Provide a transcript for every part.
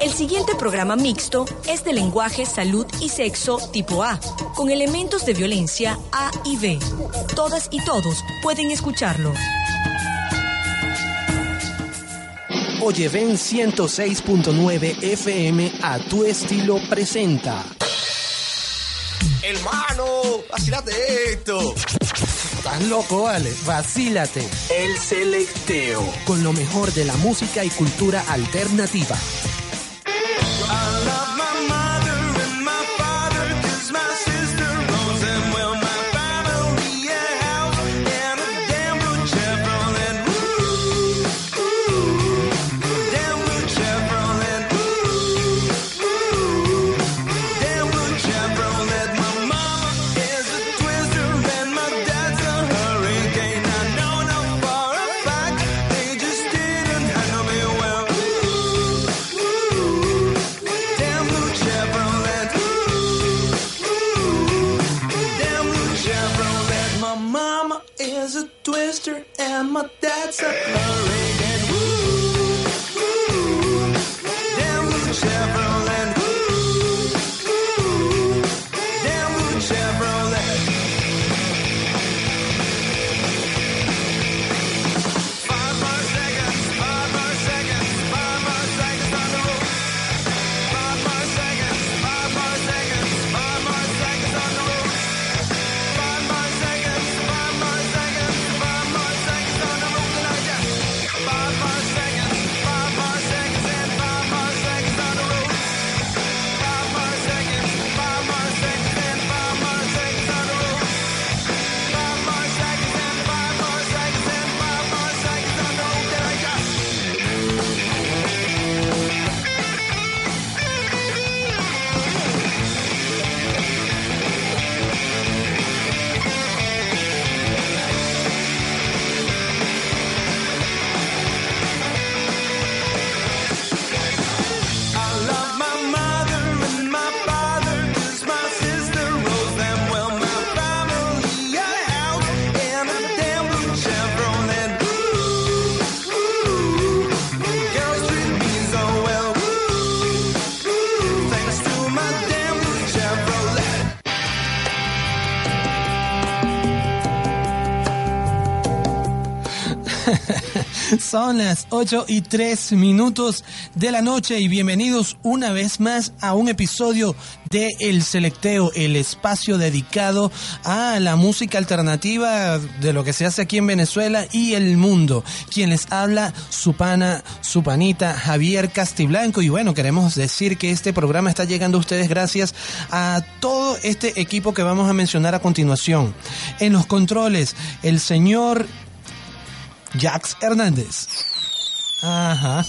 El siguiente programa mixto es de lenguaje, salud y sexo tipo A, con elementos de violencia A y B. Todas y todos pueden escucharlo. Oye, ven 106.9 FM a tu estilo presenta. Hermano, vacílate esto. Estás loco, vale. Vacílate. El selecteo. Con lo mejor de la música y cultura alternativa. accept Son las 8 y 3 minutos de la noche y bienvenidos una vez más a un episodio de El Selecteo, el espacio dedicado a la música alternativa de lo que se hace aquí en Venezuela y el mundo. Quien les habla, su pana, su panita, Javier Castiblanco. Y bueno, queremos decir que este programa está llegando a ustedes gracias a todo este equipo que vamos a mencionar a continuación. En los controles, el señor Jax Hernández. Ajá.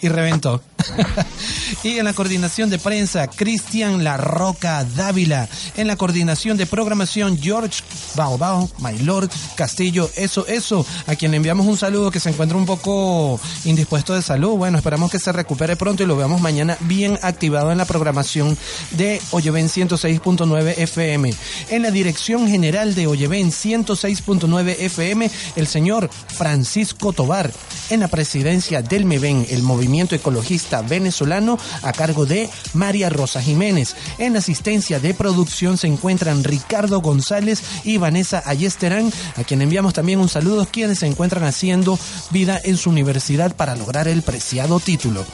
Y reventó. y en la coordinación de prensa, Cristian La Roca Dávila. En la coordinación de programación, George Baobao, My Lord Castillo, eso, eso, a quien le enviamos un saludo que se encuentra un poco indispuesto de salud. Bueno, esperamos que se recupere pronto y lo veamos mañana bien activado en la programación de Oyeven 106.9 FM. En la dirección general de Oyeven 106.9 FM, el señor Francisco Tobar. En la presidencia del MEVEN, el movimiento ecologista venezolano, a cargo de María Rosa Jiménez. En asistencia de producción se encuentran Ricardo González y Vanessa Ayesterán, a quien enviamos también un saludo, quienes se encuentran haciendo vida en su universidad para lograr el preciado título.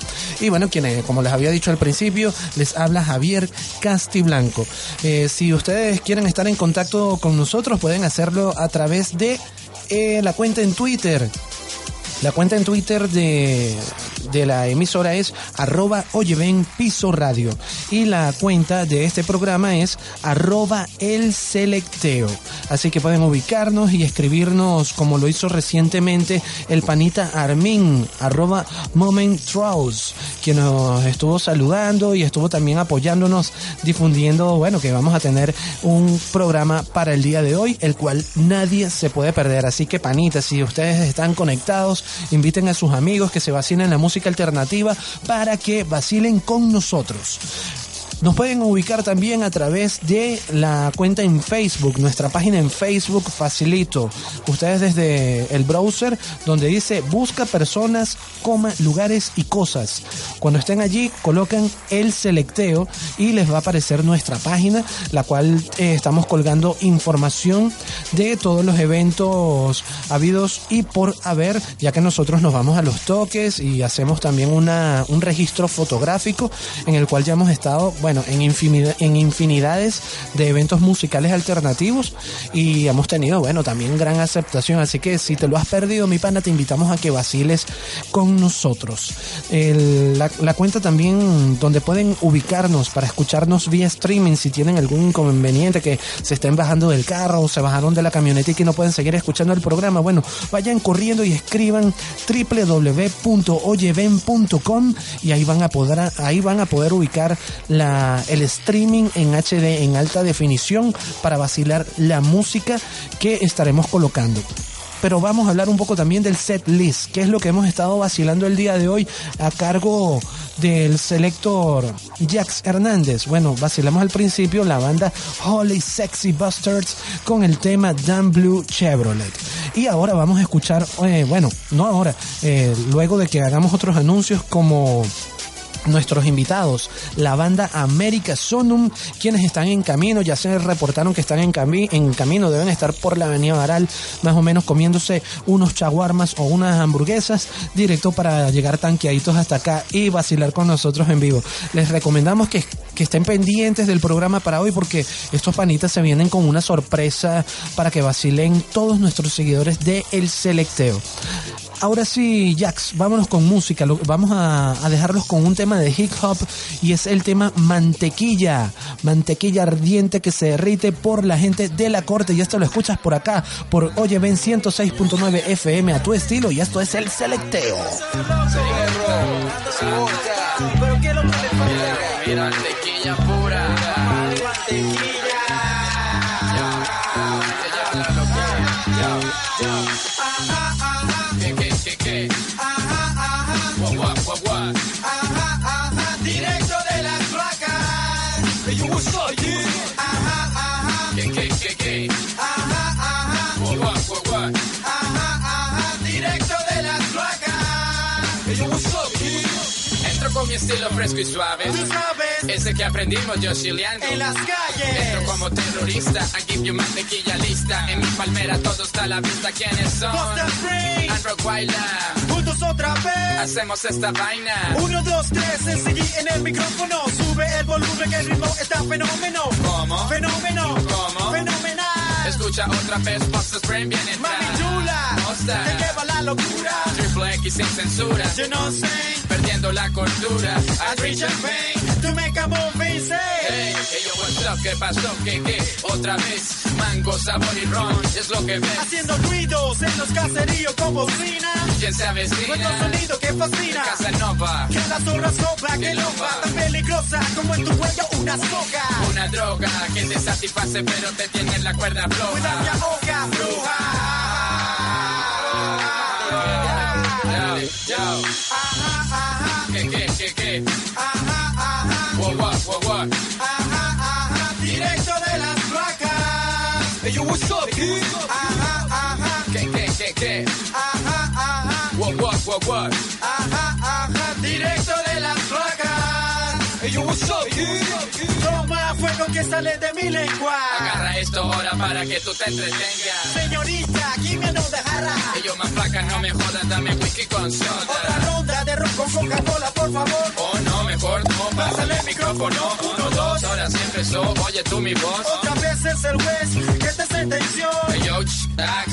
Y bueno, quienes, como les había dicho al principio, les habla Javier Castiblanco. Eh, si ustedes quieren estar en contacto con nosotros, pueden hacerlo a través de eh, la cuenta en Twitter la cuenta en Twitter de, de la emisora es arroba oyeven piso radio. Y la cuenta de este programa es arroba el selecteo. Así que pueden ubicarnos y escribirnos como lo hizo recientemente el panita Armin, arroba Moment quien nos estuvo saludando y estuvo también apoyándonos, difundiendo, bueno, que vamos a tener un programa para el día de hoy, el cual nadie se puede perder. Así que panita, si ustedes están conectados, inviten a sus amigos que se vacilen la música alternativa para que vacilen con nosotros. Nos pueden ubicar también a través de la cuenta en Facebook, nuestra página en Facebook facilito. Ustedes desde el browser donde dice busca personas, coma, lugares y cosas. Cuando estén allí colocan el selecteo y les va a aparecer nuestra página, la cual eh, estamos colgando información de todos los eventos habidos y por haber, ya que nosotros nos vamos a los toques y hacemos también una, un registro fotográfico en el cual ya hemos estado, bueno, en, infinidad, en infinidades de eventos musicales alternativos y hemos tenido, bueno, también gran aceptación. Así que si te lo has perdido, mi pana, te invitamos a que vaciles con nosotros. la, la cuenta también donde pueden ubicarnos para escucharnos vía streaming si tienen algún inconveniente que se estén bajando del carro o se bajaron de la camioneta y que no pueden seguir escuchando el programa. Bueno, vayan corriendo y escriban www.oyeven.com y ahí van a poder ahí van a poder ubicar la, el streaming en HD en alta definición para vacilar la música que estaremos colocando pero vamos a hablar un poco también del set list, que es lo que hemos estado vacilando el día de hoy a cargo del selector Jax Hernández. Bueno, vacilamos al principio la banda Holy Sexy Bastards con el tema Dan Blue Chevrolet. Y ahora vamos a escuchar, eh, bueno, no ahora, eh, luego de que hagamos otros anuncios como nuestros invitados, la banda América Sonum, quienes están en camino, ya se reportaron que están en, en camino, deben estar por la avenida Baral, más o menos comiéndose unos chaguarmas o unas hamburguesas, directo para llegar tanqueaditos hasta acá y vacilar con nosotros en vivo. Les recomendamos que, que estén pendientes del programa para hoy porque estos panitas se vienen con una sorpresa para que vacilen todos nuestros seguidores de El Selecteo. Ahora sí, Jax, vámonos con música. Vamos a, dejarlos con un tema de hip hop y es el tema Mantequilla. Mantequilla ardiente que se derrite por la gente de la corte. Y esto lo escuchas por acá, por Oye Ven 106.9 FM a tu estilo. Y esto es el selecteo. Estilo fresco y suave. Ese que aprendimos yo chileando. En las calles. Entro como terrorista. I give you mantequilla lista. En mi palmera todo está a la vista. ¿Quiénes son? And Rock Juntos otra vez. Hacemos esta vaina. Uno, dos, tres. Enseguí en el micrófono. Sube el volumen que el ritmo está fenómeno. ¿Cómo? Fenómeno. ¿Cómo? Fenomenal. Escucha otra vez. Buster Brain viene Mami chula. ¿De qué va la locura? Triple X sin censura. Yo no sé. Perdiendo la cordura. I drink champagne to make a movie say. Hey, hey, yo, what's up? ¿Qué pasó? ¿Qué, qué? Otra vez. Mango, sabor y ron. Es lo que ves. Haciendo ruidos en los caseríos con bocina. ¿Quién se avecina? Nuestro sonido que fascina. Casanova. Que las zorras cobra. Que loba. Tan peligrosa como en tu cuello una soga. Una droga que te satisface pero te tiene en la cuerda floja. Cuida mi hoja bruja. Yo, ajá, ajá, ¿qué, qué? Ajá, ajá, what, what? Ajá, ajá, directo de las placas. Hey, yo, what's up, kid? Ajá, ajá, ¿Qué, qué, qué, qué? Ajá, ajá, what? Ajá, ajá, Que sale de mi lengua. Agarra esto ahora para que tú te entretengas. Señorita, aquí me no dejará. Yo más flaca, no me jodas, dame whisky con Otra soda. ronda de ron con Coca-Cola, por favor. Oh, no, mejor no, pásale el micrófono. Uno, dos, ahora sí empezó, oye tú mi voz. Otra vez es el juez que te sentenció. Hey, yo, ch, ah,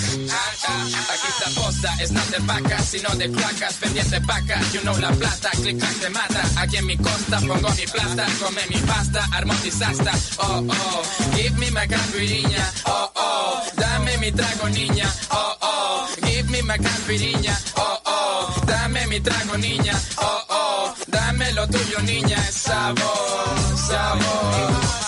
ah, aquí está posta, es no de vacas, sino de placas, pendiente vaca, you know la plata, click clack te mata, aquí en mi costa pongo mi plata, come mi pasta, armo oh oh, give me my campiriña, oh oh, dame mi trago niña, oh oh, give me my campiriña, oh oh, dame mi trago niña, oh oh, dame lo tuyo niña, sabor, sabor.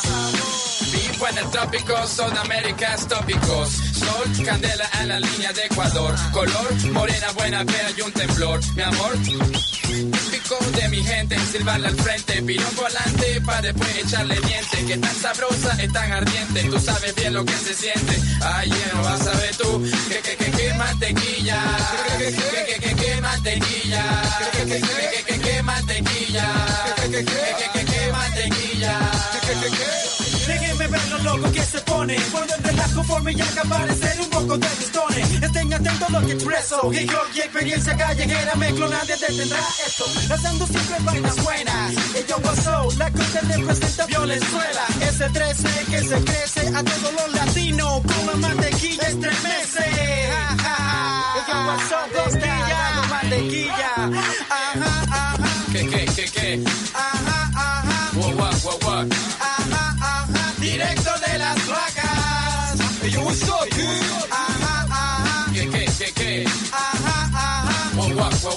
En el trópico, Sudamérica tópicos. Sol, candela en la línea de Ecuador. Color, morena, buena, fea y un temblor. Mi amor, típico de mi gente, silbarle al frente, piro volante para después echarle diente. Que tan sabrosa, es tan ardiente, tú sabes bien lo que se siente. Ay, no vas a ver tú, que que que que mantequilla, que que que que que mantequilla, que que que que que mantequilla, que que que que mantequilla. Déjenme ver lo loco que se pone Cuando el relajo forme y haga parecer un poco de pistones Estén atentos a lo que expreso Hip hop y experiencia callejera Mezclo, nadie detendrá esto. Lanzando siempre vainas buenas. Yo pasó, la corte representa Violenzuela Ese 13 que se crece a todos los latinos Con la mantequilla estremece. Ja, ja, ja. Yo pasó, costilla, mantequilla. Ajá, ajá, Que que que que, ajá ajá, directo de las. Hey, yo, up, kid? Ajá, ajá, Que que que que, ajá, ajá, wow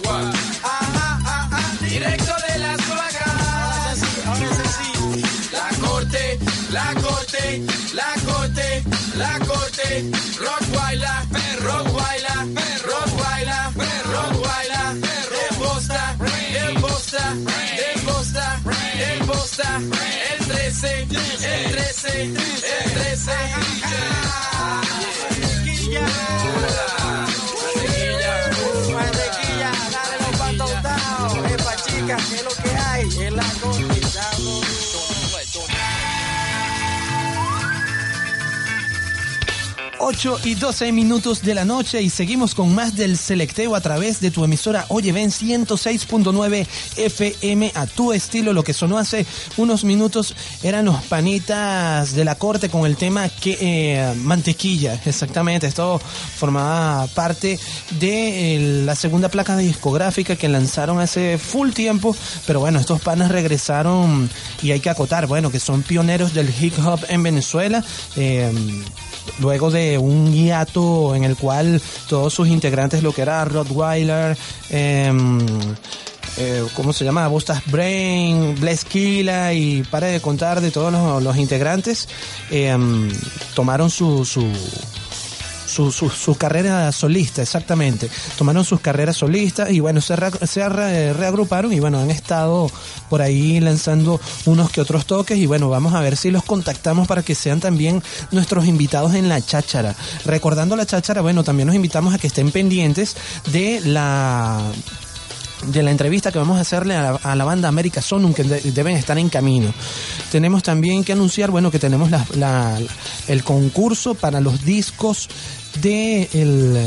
wow. ajá, ajá, directo de las placas. Ahora es así, La corte, la corte, la corte, la corte. Rock el bosta. El 13, el 13, el 13. mantequilla, Mantequilla. dale los patotados. Epa, chica, que es lo que hay en la cotizado. 8 y 12 minutos de la noche y seguimos con más del selecteo a través de tu emisora Oye Ven 106.9 FM a tu estilo. Lo que sonó hace unos minutos eran los panitas de la corte con el tema que eh, mantequilla, exactamente. Esto formaba parte de eh, la segunda placa discográfica que lanzaron hace full tiempo, pero bueno, estos panas regresaron y hay que acotar, bueno, que son pioneros del hip hop en Venezuela. eh, luego de un hiato en el cual todos sus integrantes, lo que era Rottweiler, em, eh, ¿cómo se llama? Bustas Brain, Bless Killa y para de contar de todos los, los integrantes, em, tomaron su, su, su, su, su carrera solista, exactamente. Tomaron sus carreras solistas y bueno, se, se re- reagruparon y bueno, han estado por ahí lanzando unos que otros toques y bueno, vamos a ver si los contactamos para que sean también nuestros invitados en la cháchara. Recordando la cháchara, bueno, también nos invitamos a que estén pendientes de la de la entrevista que vamos a hacerle a la, banda América Sonum, que de- deben estar en camino. Tenemos también que anunciar, bueno, que tenemos la- la- el concurso para los discos de el,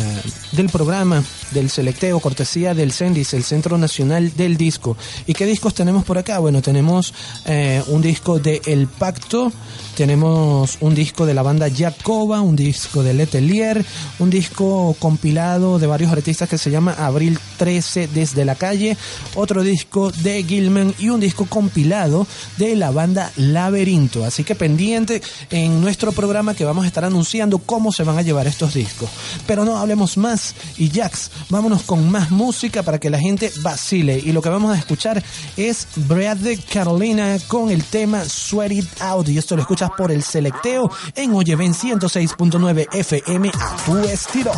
del programa del selecteo, cortesía del CENDIS, el Centro Nacional del Disco. ¿Y qué discos tenemos por acá? Bueno, tenemos eh, un disco de El Pacto, tenemos un disco de la banda Jacoba, un disco de Letelier, un disco compilado de varios artistas que se llama Abril 13 desde la calle, otro disco de Gilman y un disco compilado de la banda Laberinto. Así que pendiente en nuestro programa que vamos a estar anunciando cómo se van a llevar estos discos. Pero no hablemos más y Jax, vámonos con más música para que la gente vacile. Y lo que vamos a escuchar es Bradley Carolina con el tema Sweat It Out. Y esto lo escuchas por el selecteo en Oyeven 106.9 FM a tu estilo.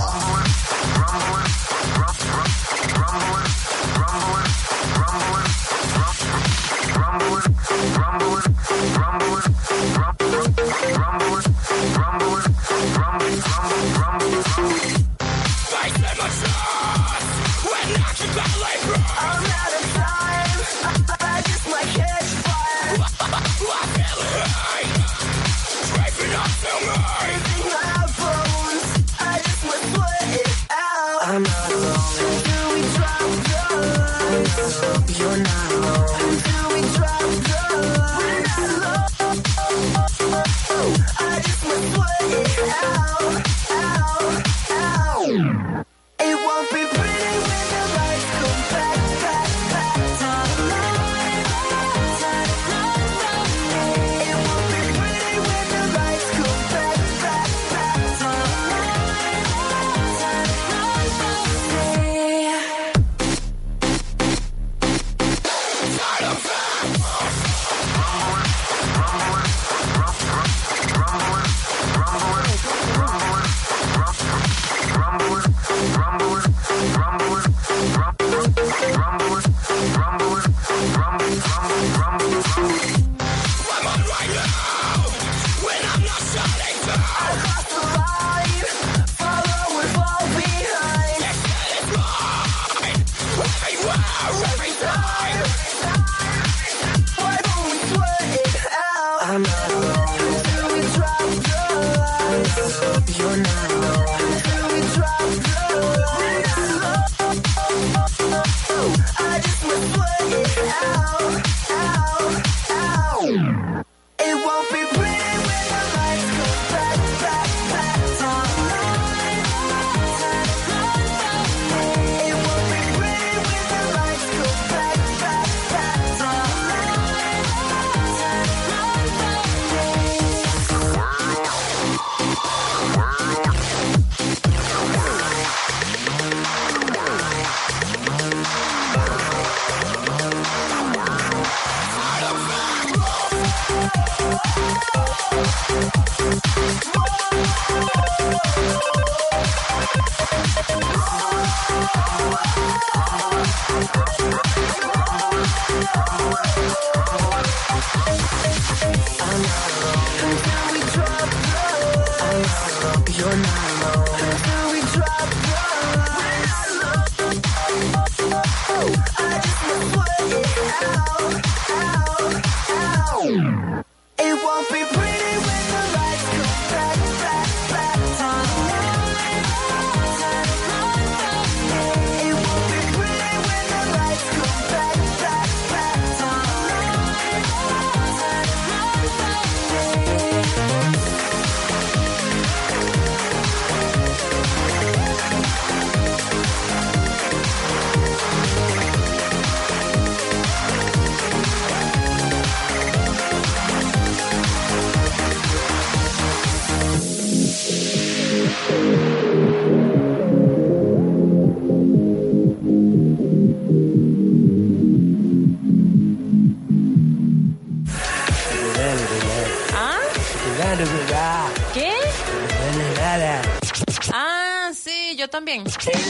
También.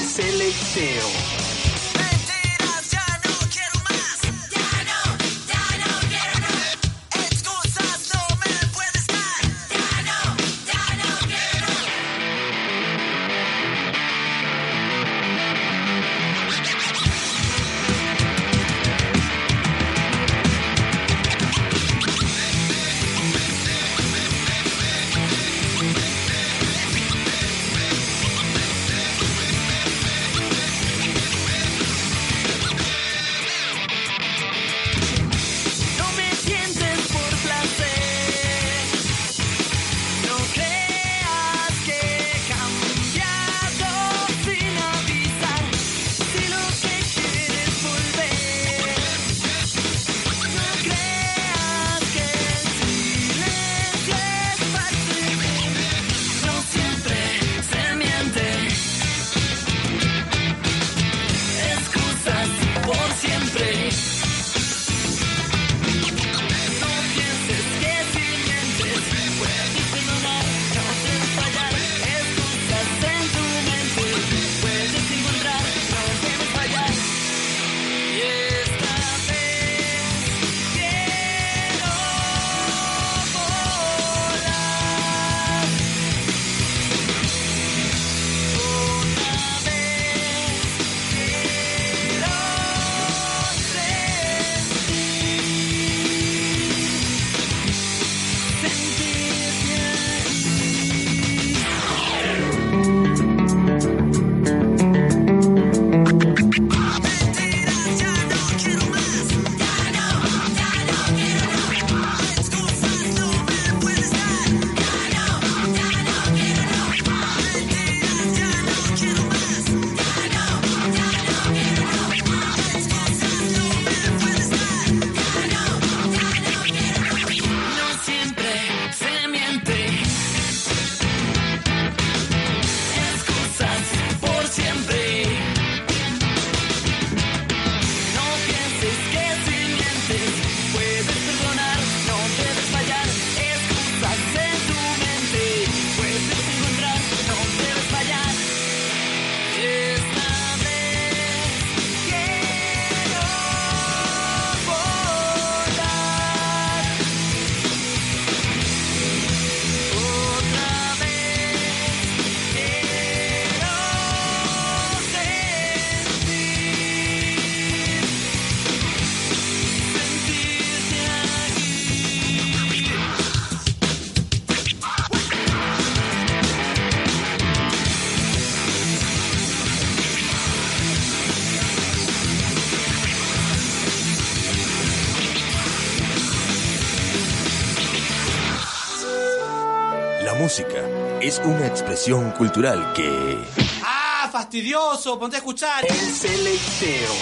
Una expresión cultural que... ¡Ah, fastidioso! Ponte a escuchar. El selecteo.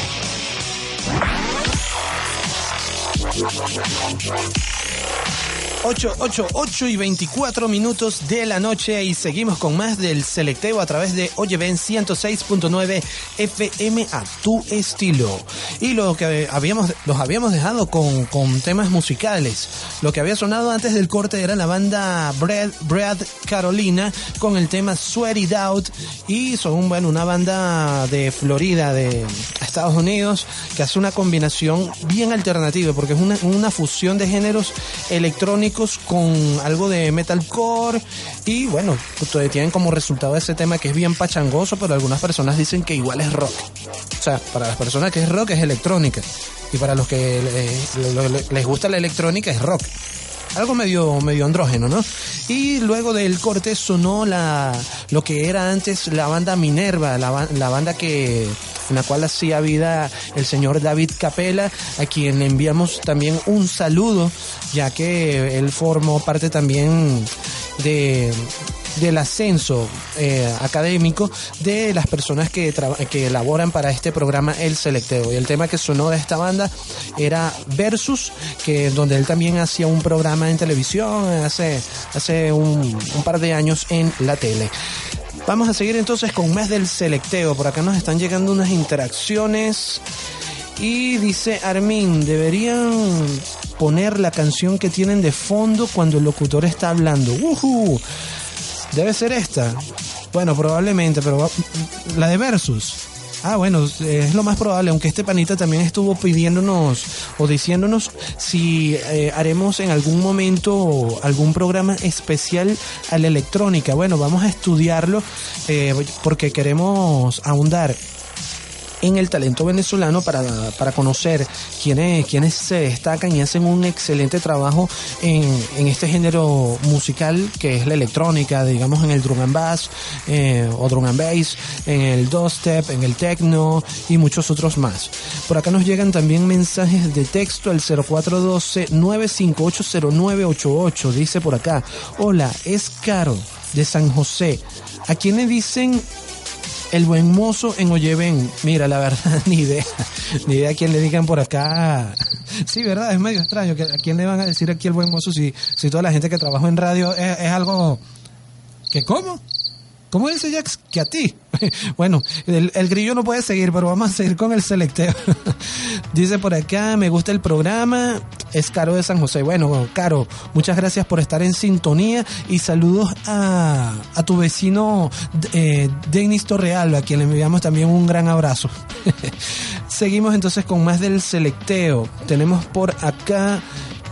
8, 8, 8 y 24 minutos de la noche y seguimos con más del selecteo a través de Oye Ven 106.9 FM a tu estilo. Y lo que habíamos, los habíamos dejado con, con temas musicales. Lo que había sonado antes del corte era la banda Brad, Brad Carolina con el tema Sweat It Out. Y son bueno, una banda de Florida, de Estados Unidos, que hace una combinación bien alternativa porque es una, una fusión de géneros electrónicos con algo de metalcore. Y bueno, tienen como resultado ese tema que es bien pachangoso, pero algunas personas dicen que igual es rock. O sea, para las personas que es rock es electrónica y para los que les gusta la electrónica es rock algo medio, medio andrógeno, ¿no? Y luego del corte sonó la, lo que era antes la banda Minerva, la, la banda que, en la cual hacía vida el señor David Capela, a quien enviamos también un saludo, ya que él formó parte también de del ascenso eh, académico de las personas que, que elaboran para este programa El Selecteo. Y el tema que sonó de esta banda era Versus, que donde él también hacía un programa en televisión hace, hace un, par de años en la tele. Vamos a seguir entonces con más del selecteo. Por acá nos están llegando unas interacciones. Y dice Armin, deberían poner la canción que tienen de fondo cuando el locutor está hablando. ¡Uhú! Debe ser esta. Bueno, probablemente, pero la de Versus. Ah, bueno, es lo más probable, aunque este panita también estuvo pidiéndonos o diciéndonos si eh, haremos en algún momento algún programa especial a la electrónica. Bueno, vamos a estudiarlo eh, porque queremos ahondar en el talento venezolano para, para conocer quiénes, quiénes se destacan y hacen un excelente trabajo en, en este género musical que es la electrónica, digamos en el drum and bass eh, o drum and bass, en el dubstep, en el techno y muchos otros más. Por acá nos llegan también mensajes de texto al 0412-9580988. Dice por acá, hola, es Caro de San José. ¿A quién le dicen el buen mozo en Oyeven. Mira, la verdad, ni idea. Ni idea a quién le digan por acá. Sí, verdad, es medio extraño. ¿A quién le van a decir aquí el buen mozo si, si toda la gente que trabaja en radio es, es algo... ¿Que cómo? ¿Cómo dice Jax? Que a ti. Bueno, el, el, grillo no puede seguir, pero vamos a seguir con el selecteo. dice por acá, me gusta el programa. Es Caro de San José. Bueno, Caro, muchas gracias por estar en sintonía y saludos a, a tu vecino eh, Denis Torreal, a quien le enviamos también un gran abrazo. Seguimos entonces con más del selecteo. Tenemos por acá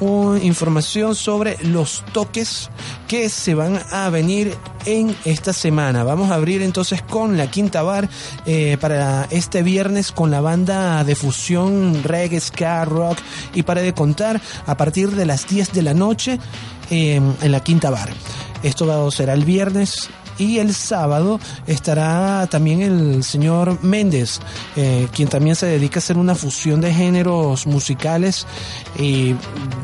información sobre los toques que se van a venir en esta semana. Vamos a abrir entonces con la Quinta Bar eh, para este viernes con la banda de fusión reggae, ska, rock y para de contar a partir de las 10 de la noche eh, en la Quinta Bar. Esto será el viernes y el sábado estará también el señor Méndez, eh, quien también se dedica a hacer una fusión de géneros musicales y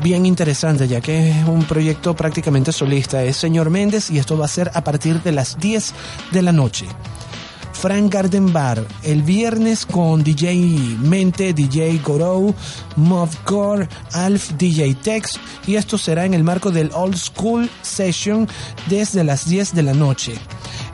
bien interesante, ya que es un proyecto prácticamente solista. Es señor Méndez y esto va a ser a partir de las 10 de la noche. Frank Garden Bar el viernes con DJ Mente, DJ Goro, Movcore, Alf, DJ Tex y esto será en el marco del Old School Session desde las 10 de la noche.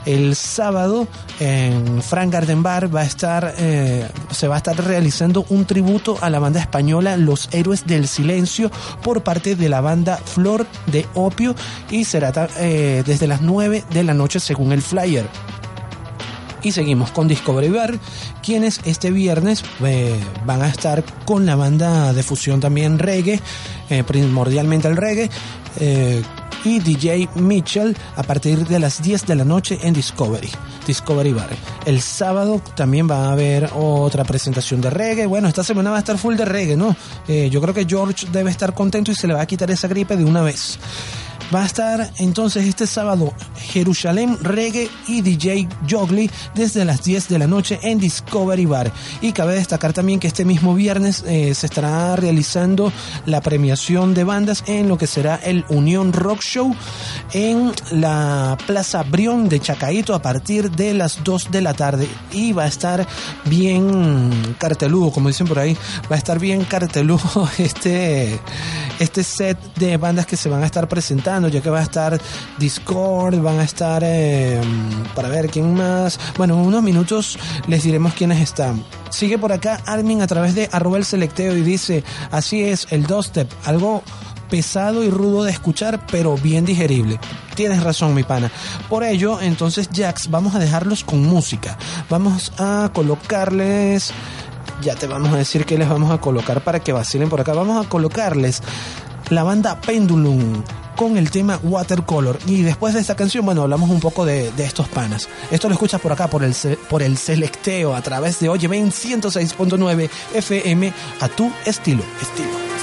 El sábado en Frank Garden Bar va a estar, eh, se va a estar realizando un tributo a la banda española Los Héroes del Silencio por parte de la banda Flor de Opio y será eh, desde las 9 de la noche según el flyer. Y seguimos con Discovery Bar, quienes este viernes eh, van a estar con la banda de fusión también reggae, eh, primordialmente el reggae. Eh, y DJ Mitchell a partir de las 10 de la noche en Discovery, Discovery Bar. El sábado también va a haber otra presentación de reggae. Bueno, esta semana va a estar full de reggae, ¿no? yo creo que George debe estar contento y se le va a quitar esa gripe de una vez. Va a estar entonces este sábado Jerusalén Reggae y DJ Jogli desde las 10 de la noche en Discovery Bar. Y cabe destacar también que este mismo viernes eh, se estará realizando la premiación de bandas en lo que será el Unión Rock Show en la Plaza Brión de Chacaito a partir de las 2 de la tarde. Y va a estar bien carteludo, como dicen por ahí, va a estar bien carteludo este, este set de bandas que se van a estar presentando, ya que va a estar Discord, van a estar, eh, para ver quién más, bueno, en unos minutos les diremos quiénes están. Sigue por acá Armin a través de arroba el selecteo y dice, así es, el step algo pesado y rudo de escuchar, pero bien digerible. Tienes razón, mi pana. Por ello, entonces, Jax, vamos a dejarlos con música. Vamos a colocarles. Ya te vamos a decir que les vamos a colocar para que vacilen por acá. Vamos a colocarles la banda Pendulum con el tema Watercolor. Y después de esta canción, bueno, hablamos un poco de, de estos panas. Esto lo escuchas por acá, por el, por el selecteo, a través de Oye Ven 106.9 FM, a tu estilo. Estilo.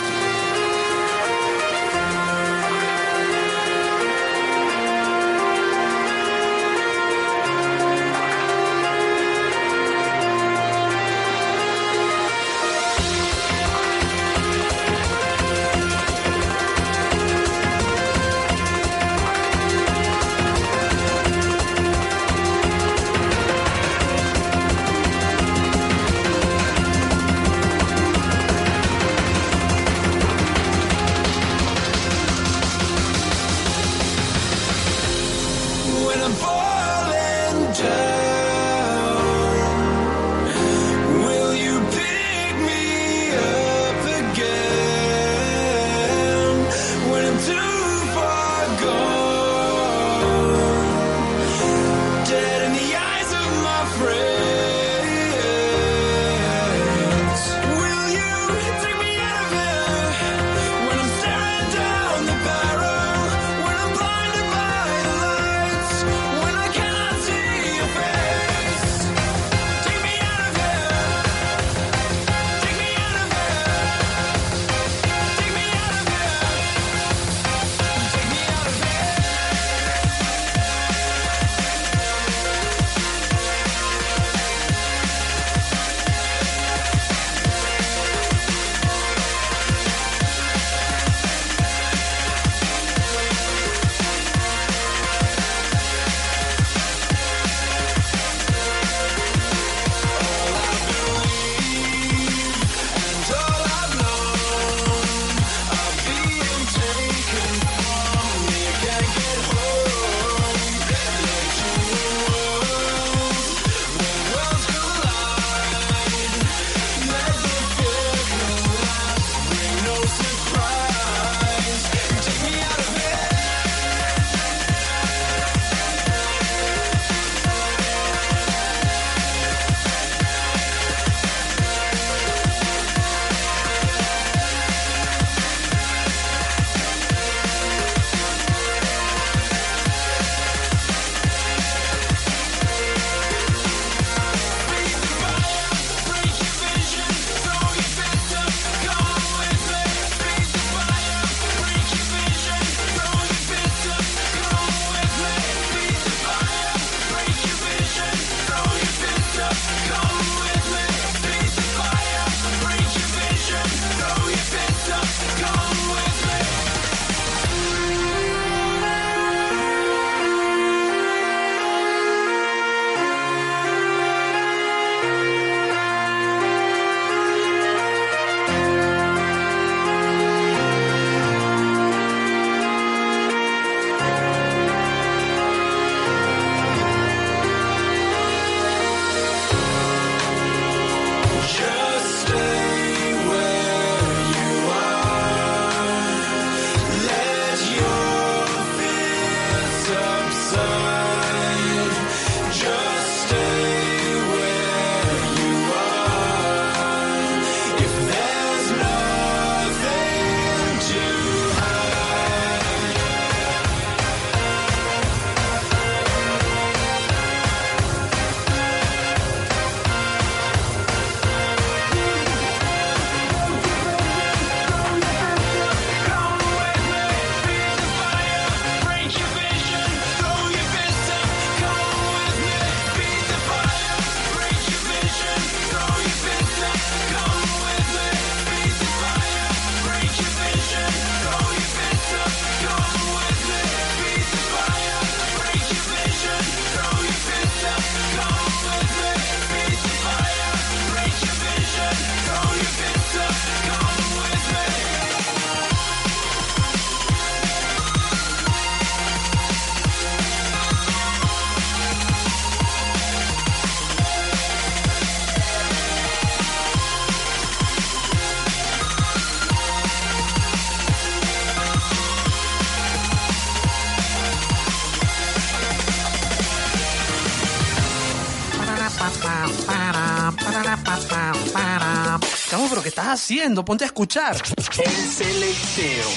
Cabo, pero ¿qué estás haciendo? Ponte a escuchar. El selecteo.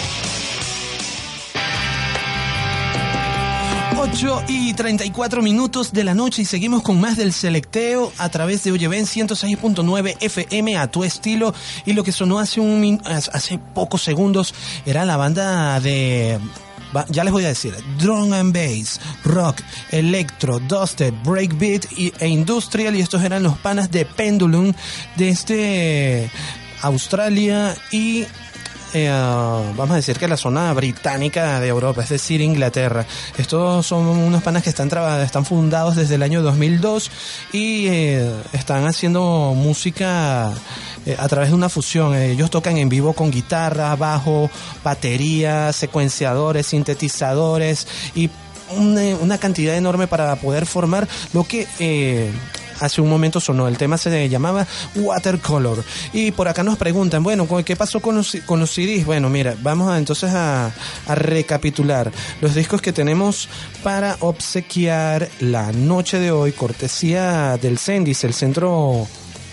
8 y 34 minutos de la noche y seguimos con más del selecteo a través de Oye Oyeven 106.9 FM a tu estilo y lo que sonó hace un hace pocos segundos era la banda de ya les voy a decir drum and bass, rock, electro, dusted, breakbeat y, e industrial y estos eran los panas de Pendulum desde Australia y eh, vamos a decir que la zona británica de Europa, es decir, Inglaterra. Estos son unos panas que están, están fundados desde el año 2002 y eh, están haciendo música eh, a través de una fusión. Ellos tocan en vivo con guitarra, bajo, batería, secuenciadores, sintetizadores y una, una cantidad enorme para poder formar lo que eh, hace un momento sonó. El tema se llamaba Watercolor. Y por acá nos preguntan, bueno, ¿qué pasó con los, con los CDs? Bueno, mira, vamos a, entonces a, recapitular los discos que tenemos para obsequiar la noche de hoy, cortesía del CENDIS, el Centro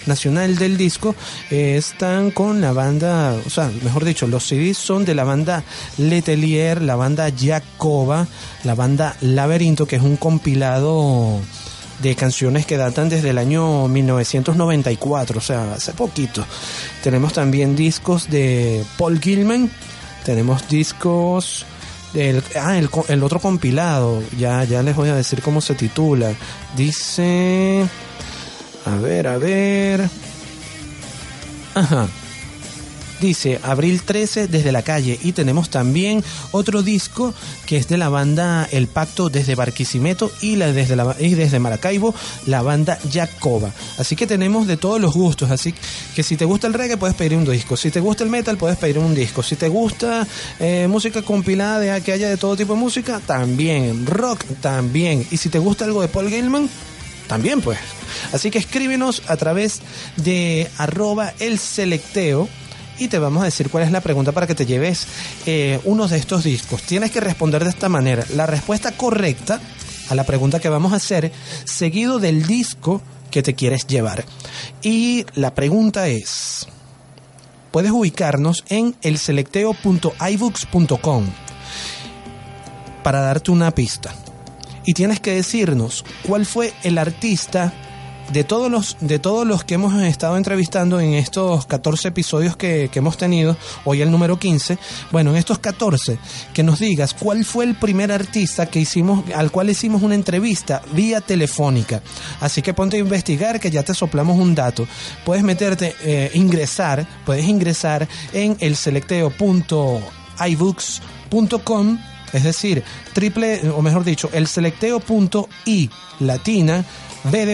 Nacional del Disco, eh, están con la banda, o sea, mejor dicho, los CDs son de la banda Letelier, la banda Jacoba, la banda Laberinto, que es un compilado de canciones que datan desde el año 1994, o sea, hace poquito. Tenemos también discos de Paul Gilman, tenemos discos del ah, el, el otro compilado, ya ya les voy a decir cómo se titula. Dice a ver, a ver. Ajá. Dice Abril 13 desde la calle y tenemos también otro disco que es de la banda El Pacto desde Barquisimeto y, la, desde, desde Maracaibo la banda Jacoba. Así que tenemos de todos los gustos, así que si te gusta el reggae puedes pedir un disco, si te gusta el metal puedes pedir un disco, si te gusta eh, música compilada de que haya de todo tipo de música, también, rock también, y si te gusta algo de Paul Gilman, también pues. Así que escríbenos a través de arroba el y te vamos a decir cuál es la pregunta para que te lleves eh, uno de estos discos. Tienes que responder de esta manera. La respuesta correcta a la pregunta que vamos a hacer, seguido del disco que te quieres llevar. Y la pregunta es, puedes ubicarnos en elselecteo.ibooks.com para darte una pista. Y tienes que decirnos cuál fue el artista de todos los de todos los que hemos estado entrevistando en estos 14 episodios que, que hemos tenido, hoy el número 15, bueno, en estos 14, que nos digas cuál fue el primer artista que hicimos, al cual hicimos una entrevista vía telefónica. Así que ponte a investigar que ya te soplamos un dato. Puedes meterte, eh, ingresar, puedes ingresar en el selecteo.ibooks.com es decir, triple, o mejor dicho, el selecteo.i latina b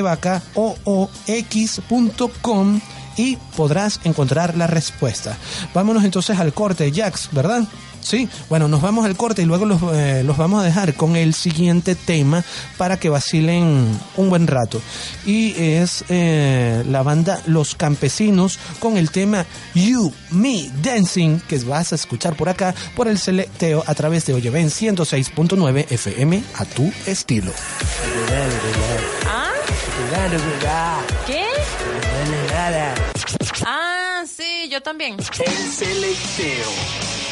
y podrás encontrar la respuesta. Vámonos entonces al corte, Jax, ¿verdad? Sí, bueno, nos vamos al corte y luego los, eh, los vamos a dejar con el siguiente tema para que vacilen un buen rato. Y es eh, la banda Los Campesinos con el tema You, Me, Dancing, que vas a escuchar por acá por el selecteo a través de Oyeven 106.9 FM a tu estilo. ¿Ah? ¿Qué? Ah, sí, yo también. El selecteo.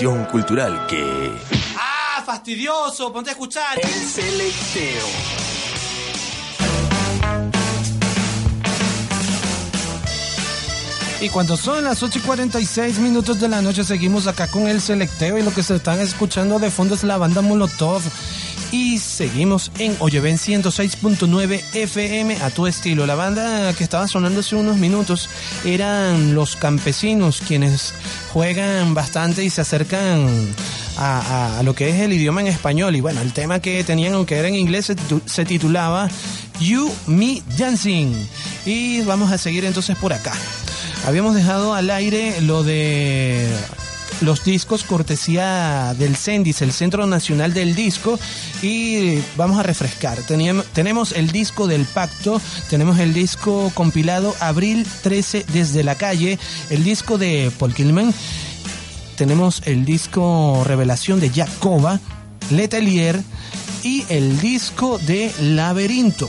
Expresión cultural que... ¡Ah, fastidioso! Ponte a escuchar. El selecteo. Y cuando son las 8 y 46 minutos de la noche, seguimos acá con el selecteo. Y lo que se están escuchando de fondo es la banda Molotov. Y seguimos en Oyeven 106.9 FM a tu estilo. La banda que estaba sonando hace unos minutos eran los campesinos, quienes juegan bastante y se acercan a, lo que es el idioma en español. Y bueno, el tema que tenían, aunque era en inglés, se titulaba You, Me, Dancing. Y vamos a seguir entonces por acá. Habíamos dejado al aire lo de los discos cortesía del CENDIS, el Centro Nacional del Disco, y vamos a refrescar. Teníamos, tenemos el disco del Pacto, tenemos el disco compilado Abril 13 desde la calle, el disco de Paul Kilman, tenemos el disco Revelación de Jacoba, Letelier y el disco de Laberinto.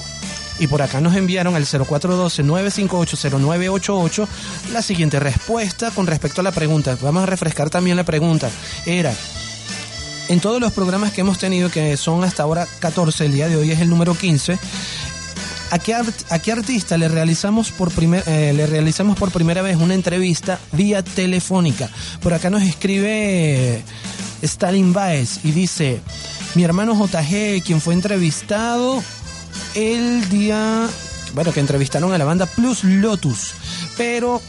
Y por acá nos enviaron al 0412-958-0988 la siguiente respuesta con respecto a la pregunta. Vamos a refrescar también la pregunta. Era, en todos los programas que hemos tenido, que son hasta ahora 14, el día de hoy es el número 15, ¿a qué, a qué artista le realizamos, por primer, eh, le realizamos por primera vez una entrevista vía telefónica? Por acá nos escribe eh, Stalin Baez y dice, mi hermano JG, quien fue entrevistado el día, bueno, que entrevistaron a la banda Plus Lotus, pero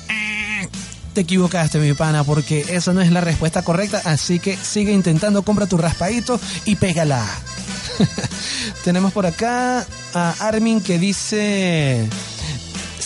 te equivocaste, mi pana, porque esa no es la respuesta correcta. Así que sigue intentando, compra tu raspadito y pégala. Tenemos por acá a Armin que dice.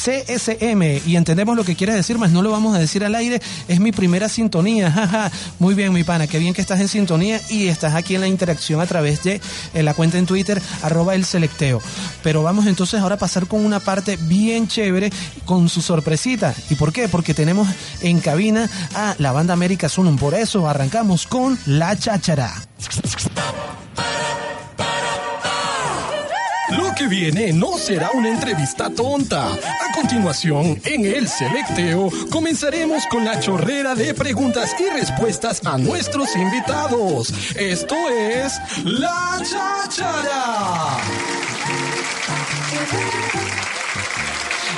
CSM y entendemos lo que quieres decir, mas no lo vamos a decir al aire. Es mi primera sintonía. Jaja. Muy bien, mi pana. Qué bien que estás en sintonía y estás aquí en la interacción a través de eh, la cuenta en Twitter, arroba el selecteo. Pero vamos entonces ahora a pasar con una parte bien chévere con su sorpresita. ¿Y por qué? Porque tenemos en cabina a la banda América Sunum. Por eso arrancamos con La Cháchara. Lo que viene no será una entrevista tonta. A continuación, en el selecteo, comenzaremos con la chorrera de preguntas y respuestas a nuestros invitados. Esto es La Cháchara.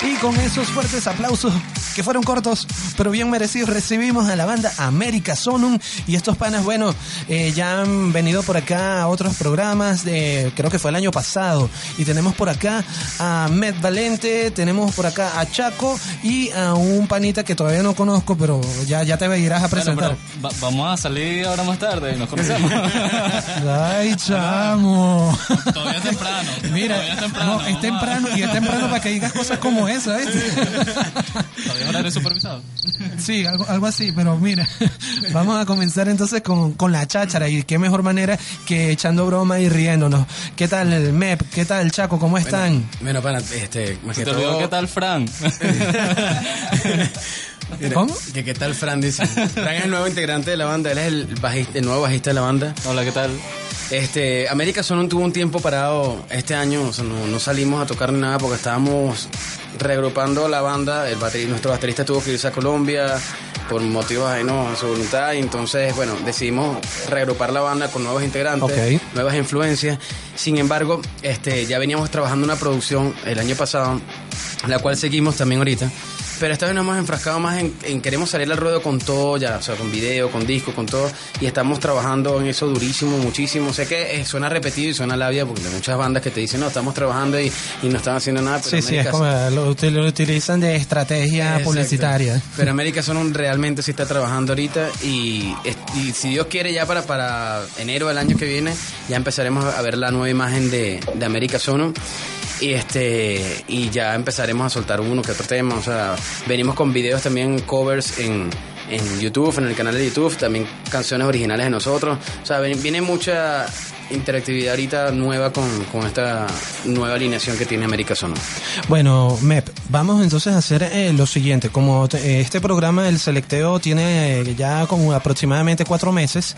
Y con esos fuertes aplausos que fueron cortos, pero bien merecidos, recibimos a la banda América Sonum. Y estos panas, bueno, eh, ya han venido por acá a otros programas, de, creo que fue el año pasado. Y tenemos por acá a Met Valente, tenemos por acá a Chaco y a un panita que todavía no conozco, pero ya, ya te irás a presentar. va- vamos a salir ahora más tarde, nos conocemos. Ay, chamo. Todavía es temprano. Mira, Todavía es temprano. no, es temprano y es temprano para que digas cosas como esa, ¿eh? Todavía es horario supervisado. Sí, algo, algo así, pero mira, vamos a comenzar entonces con, con la cháchara y qué mejor manera que echando broma y riéndonos. ¿Qué tal el MEP? ¿Qué tal Chaco? ¿Cómo están? Bueno, pana, este, más que te todo... qué tal Fran. Mira, ¿Cómo? Que qué tal Fran dice. Fran es el nuevo integrante de la banda, él es el, bajista, el nuevo bajista de la banda. Hola, ¿qué tal? Este, América Sonum tuvo un tiempo parado este año, o sea, no, no salimos a tocar ni nada porque estábamos reagrupando la banda, el bateri- nuestro baterista tuvo que irse a Colombia por motivos ajenos a su voluntad y entonces, bueno, decidimos reagrupar la banda con nuevos integrantes, nuevas influencias. Sin embargo, este, ya veníamos trabajando una producción el año pasado, la cual seguimos también ahorita. Pero esta vez nos hemos enfrascado más en, en queremos salir al ruedo con todo ya, o sea, con video, con disco, con todo. Y estamos trabajando en eso durísimo, muchísimo. Sé que eh, suena repetido y suena labia porque hay muchas bandas que te dicen, no, estamos trabajando y, y no están haciendo nada. Pero Sí, sí, es como lo, util- lo utilizan de estrategia Exacto. publicitaria. Pero América Sonum realmente sí está trabajando ahorita y, si Dios quiere ya para, para enero del año que viene ya empezaremos a ver la nueva imagen de, de América Sonum y este y ya empezaremos a soltar uno que otro tema, o sea, venimos con videos también covers en en YouTube, en el canal de YouTube, también canciones originales de nosotros. O sea, viene mucha interactividad ahorita nueva con, con esta nueva alineación que tiene América Sonum. Bueno, MEP, vamos entonces a hacer eh, lo siguiente. Como eh, este programa, el selecteo, tiene eh, ya como aproximadamente cuatro meses,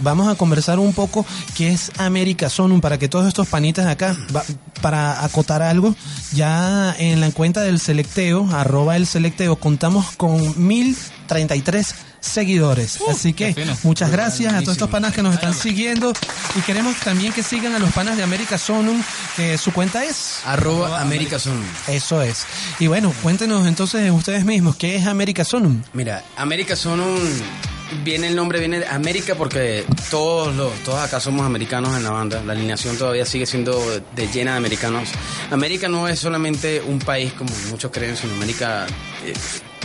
vamos a conversar un poco qué es América Sonum para que todos estos panitas acá, va- para acotar algo, ya en la cuenta del selecteo, arroba el selecteo, contamos con mil 33 seguidores. Así que muchas gracias a todos estos panas que nos están siguiendo y queremos también que sigan a los panas de América Sonum, que su cuenta es Arroba América Sonum. Eso es. Y bueno, cuéntenos entonces ustedes mismos, ¿qué es América Sonum? Mira, América Sonum viene el nombre viene de América porque todos los todos acá somos americanos en la banda. La alineación todavía sigue siendo de llena de americanos. América no es solamente un país como muchos creen, sino América eh,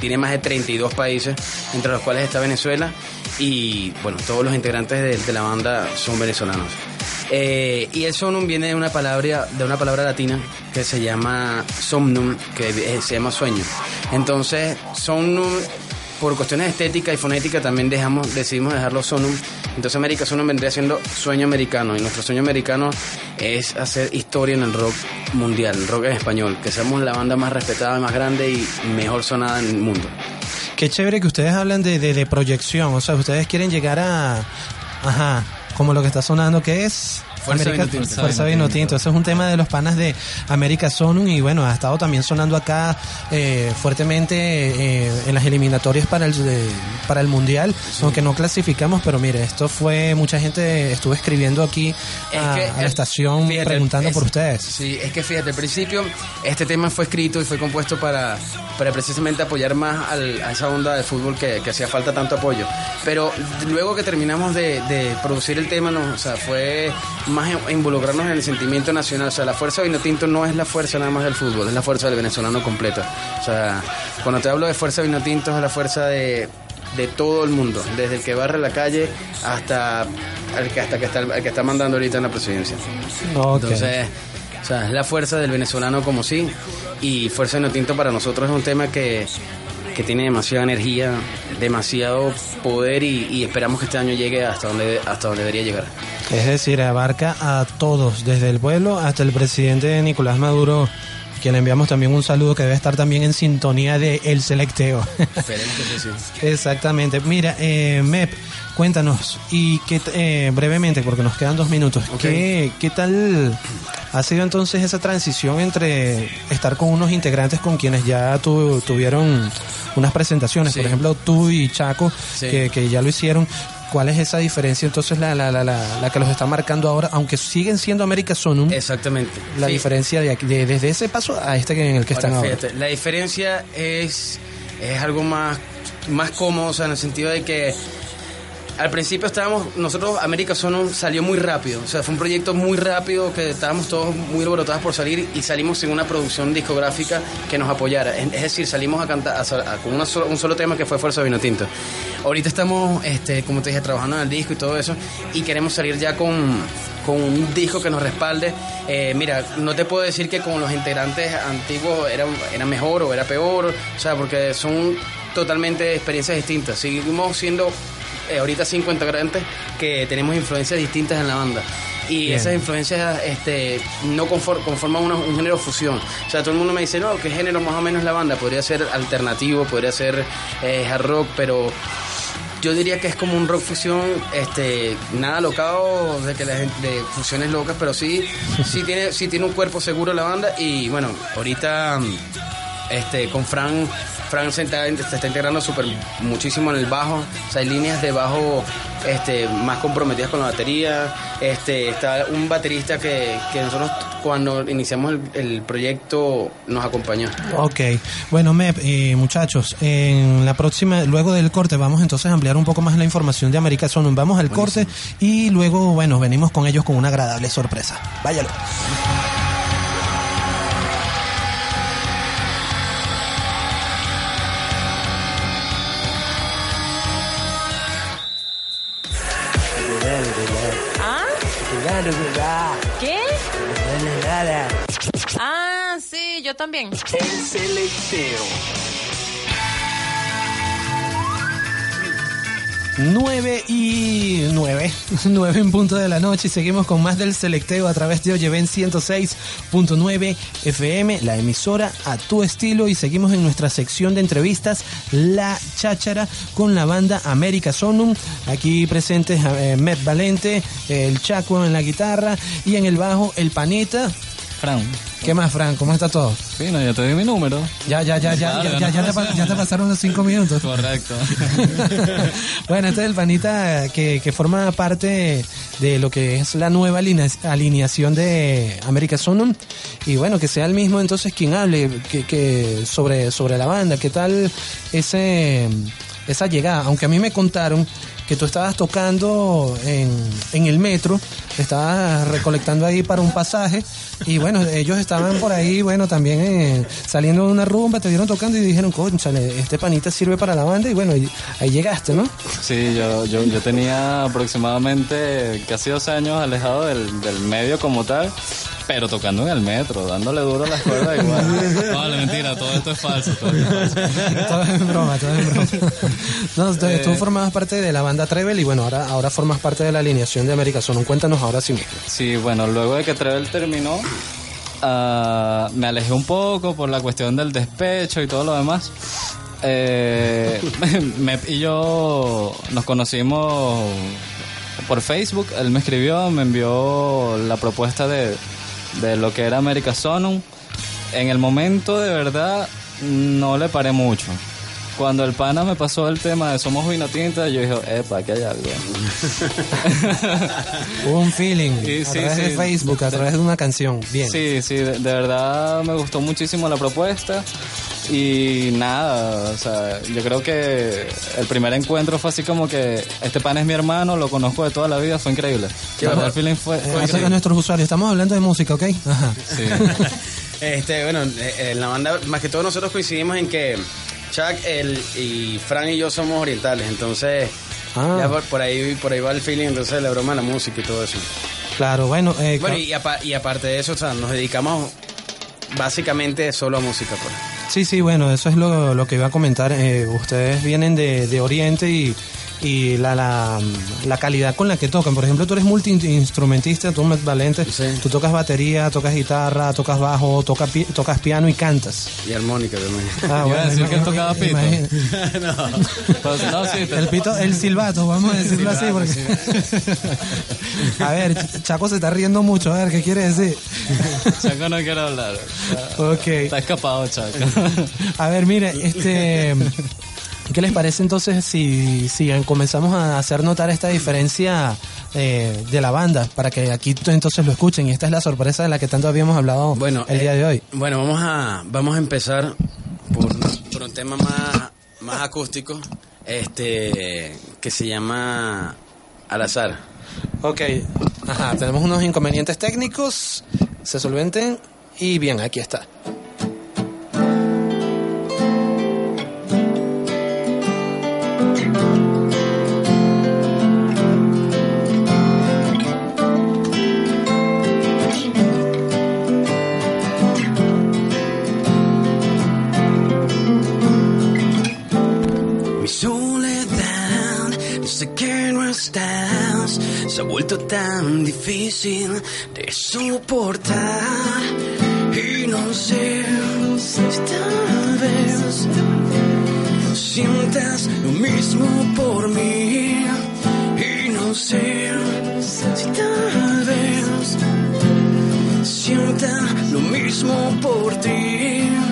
tiene más de 32 países, entre los cuales está Venezuela y bueno, todos los integrantes de, la banda son venezolanos. Eh, y el sonum viene de una palabra de una palabra latina que se llama somnum, que se llama sueño. Entonces, somnum por cuestiones estéticas y fonética también dejamos, decidimos dejarlo sonum. Entonces América Sonum vendría siendo sueño americano y nuestro sueño americano es hacer historia en el rock mundial, el rock en español, que seamos la banda más respetada, más grande y mejor sonada en el mundo. Qué chévere que ustedes hablan de, de, proyección, o sea, ustedes quieren llegar a... Ajá, como lo que está sonando, que es... Fuerza América- Vino Tinto. Fuerza Vino Tinto. Ese es un tema de los panas de América Sonum y bueno, ha estado también sonando acá eh, fuertemente eh, en las eliminatorias para el eh, para el mundial, aunque no clasificamos, pero mire, esto fue mucha gente estuvo escribiendo aquí a, que, a la estación fíjate, preguntando por es- ustedes. Sí, es que fíjate, al principio este tema fue escrito y fue compuesto para, para precisamente apoyar más al- a esa onda de fútbol que, que hacía falta tanto apoyo. Pero luego que terminamos de, de producir el tema, no, o sea, fue más involucrarnos en el sentimiento nacional. O sea, la fuerza vino tinto no es la fuerza nada más del fútbol, es la fuerza del venezolano completo. O sea, cuando te hablo de fuerza vino tinto es la fuerza de, de todo el mundo, desde el que barre la calle hasta el que, hasta que está, el que está mandando ahorita en la presidencia. Entonces, o sea, es la fuerza del venezolano como sí, y fuerza vino tinto para nosotros es un tema que, que tiene demasiada energía, demasiado poder y, y esperamos que este año llegue hasta donde, hasta donde debería llegar. Es decir, abarca a todos, desde el pueblo hasta el presidente Nicolás Maduro, quien le enviamos también un saludo que debe estar también en sintonía de El Selecteo. Sí, sí. Exactamente. Mira, eh, Mep, cuéntanos, y qué t- eh, brevemente, porque nos quedan dos minutos, ¿qué, ¿qué tal ha sido entonces esa transición entre estar con unos integrantes con quienes ya tu- tuvieron unas presentaciones, Sí. por ejemplo, tú y Chaco, Sí. que, que ya lo hicieron? ¿Cuál es esa diferencia entonces la, la, la, la, que los está marcando ahora, aunque siguen siendo América Sonum? Exactamente. La Sí. diferencia de, de- desde ese paso a este que- en el que están Ahora, la diferencia es, es algo más, más cómodo, o sea, en el sentido de que al principio estábamos, nosotros, América Sono salió muy rápido, o sea, fue un proyecto muy rápido que estábamos todos muy alborotados por salir y salimos sin una producción discográfica que nos apoyara. Es decir, salimos a cantar con un solo tema que fue Fuerza Vino Tinto. Ahorita estamos, este, como te dije, trabajando en el disco y todo eso y queremos salir ya con, con un disco que nos respalde. Eh, mira, no te puedo decir que con los integrantes antiguos era, era mejor o era peor, o sea, porque son totalmente experiencias distintas. Seguimos siendo eh, ahorita cinco integrantes que tenemos influencias distintas en la banda. Y Bien. esas influencias este, no confor- conforman una- un género fusión. O sea, todo el mundo me dice, no, ¿qué género más o menos la banda? Podría ser alternativo, podría ser eh, hard rock, pero yo diría que es como un rock fusión, este, nada locado de que la gente, de fusiones locas, pero sí, sí tiene, sí tiene un cuerpo seguro la banda y bueno, ahorita este, con Fran, Fran se está, se está integrando súper muchísimo en el bajo, o sea, hay líneas de bajo este, más comprometidas con la batería, este, está un baterista que, que nosotros cuando iniciamos el, el proyecto nos acompañó. Ok, bueno, Mep, eh, muchachos, en la próxima, luego del corte, vamos entonces a ampliar un poco más la información de América Sonum. Vamos al corte y luego, bueno, venimos con ellos con una agradable sorpresa. Váyalo. ¿Qué? Ah, sí, yo también. El Selecteo. 9 y 9, 9 en punto de la noche y seguimos con más del selecteo a través de Oyeven 106.9 FM, la emisora a tu estilo. Y seguimos en nuestra sección de entrevistas La Cháchara con la banda América Sonum, aquí presentes eh, Met Valente, el Chaco en la guitarra y en el bajo el Panita. Fran. ¿Qué más, Fran? ¿Cómo está todo? Sí, no, ya te di mi número. Ya, ya, ya, ya, Claro, ya, ya, no ya te, ya te pasaron los cinco minutos. Correcto. bueno, este es el panita que, que forma parte de lo que es la nueva alinea- alineación de América Sonum. Y bueno, que sea el mismo entonces quien hable que, que sobre, sobre la banda. ¿Qué tal ese, esa llegada? Aunque a mí me contaron que tú estabas tocando en, en el metro, estabas recolectando ahí para un pasaje y bueno, ellos estaban por ahí, bueno, también eh, saliendo de una rumba, te vieron tocando y dijeron, conchale, este panita sirve para la banda y bueno, ahí llegaste, ¿no? Sí, yo, yo, yo tenía aproximadamente casi dos años alejado del, del medio como tal, pero tocando en el metro, dándole duro a las cuerdas igual. No, vale, mentira, todo esto es falso. Todo es falso. todo es broma, todo es broma. No, entonces, tú Eh. formabas parte de la banda Trevel y bueno, ahora, ahora formas parte de la alineación de América Sonum. Cuéntanos ahora sí mismo. Sí, bueno, luego de que Trevel terminó, ah, me alejé un poco por la cuestión del despecho y todo lo demás. Eh, Mep y yo nos conocimos por Facebook. Él me escribió, me envió la propuesta de, de lo que era América Sonum. En el momento, de verdad, no le paré mucho. Cuando el pana me pasó el tema de Somos Vino Tinta, yo dije, epa, que hay algo. Hubo un feeling Y a sí, través de sí. Facebook, a través de una canción. Bien. Sí, sí, de, de verdad me gustó muchísimo la propuesta. Y nada, o sea, yo creo que el primer encuentro fue así como que este pan es mi hermano, lo conozco de toda la vida, fue increíble. Qué el feeling fue, Eh, fue de increíble. nuestros usuarios, estamos hablando de música, ¿ok? Ajá. Este, bueno, eh, en la banda, más que todo nosotros coincidimos en que Chuck el, y Fran y yo somos orientales, entonces Ah. ya por, por ahí por ahí va el feeling, entonces la broma de la música y todo eso. Claro, bueno, eh, Bueno, y, apa- y aparte de eso, o sea, nos dedicamos básicamente solo a música. Pues. Sí, sí, bueno, eso es lo, lo que iba a comentar. Eh, ustedes vienen de, de Oriente y, y la, la, la calidad con la que tocan. Por ejemplo, tú eres multiinstrumentista, tú Met Valente, tú tocas batería, tocas guitarra, tocas bajo, tocas, pi- tocas piano y cantas. Y armónica también. Ah, a decir que él tocaba pito. imagina- Pues, no, sí, te- El pito, el silbato, vamos a decirlo así. Porque... a ver, Ch- Chaco se está riendo mucho. A ver, ¿qué quiere decir? Chaco no quiere hablar. Ok. Está escapado, Chaco. A ver, mire, este, ¿qué les parece entonces si, si comenzamos a hacer notar esta diferencia eh, de la banda para que aquí entonces lo escuchen? Y esta es la sorpresa de la que tanto habíamos hablado el día de hoy. Bueno, vamos a, vamos a empezar por, por un tema más, más acústico, este, que se llama Al azar. Ok, ajá, tenemos unos inconvenientes técnicos, se solventen y bien, aquí está. Vuelto tan difícil de soportar. Y no sé si tal vez sientas lo mismo por mí. Y no sé si tal vez sienta lo mismo por ti.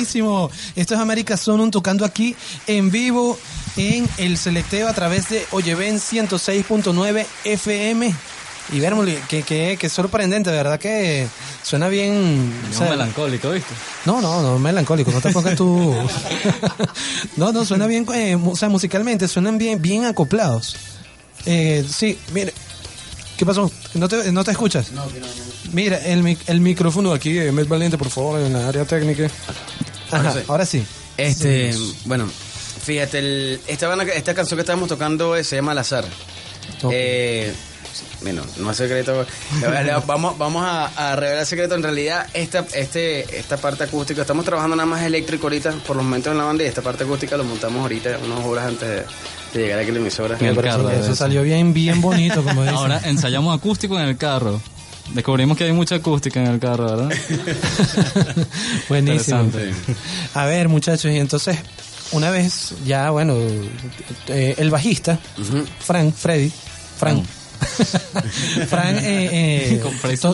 Buenísimo. Esto es América Sonum tocando aquí en vivo en el selecteo a través de Oyeven 106.9 FM. Y Bermuli, que, que, que sorprendente, de verdad que suena bien. o Es sea, melancólico, ¿viste? no, no, no, melancólico, no te pongas tú. no, no, suena bien, eh, o sea, musicalmente suenan bien, bien acoplados. Eh, sí, mire, ¿qué pasó? ¿No te, no te escuchas? No, que no, no. Mira, el, mic- el micrófono aquí, eh, Met Valiente, por favor, en la área técnica. Ajá, Ahora sí. ahora sí. Este, Sí. bueno, fíjate, el- esta, esta canción que estábamos tocando eh, se llama Al azar. Eh, bueno, no es secreto. Vamos vamos a, a revelar el secreto. En realidad, esta, este, esta parte acústica, estamos trabajando nada más eléctrico ahorita, por los momentos en la banda, y esta parte acústica lo montamos ahorita, unas horas antes de, de llegar aquí a la emisora. En el carro, Eso eso. salió bien, bien bonito, como dicen. Ahora ensayamos acústico en el carro. Descubrimos que hay mucha acústica en el carro, ¿verdad? Buenísimo. A ver, muchachos, y entonces, una vez ya, bueno, eh, el bajista, Frank, Freddy, Frank, Fran, eh, eh, to-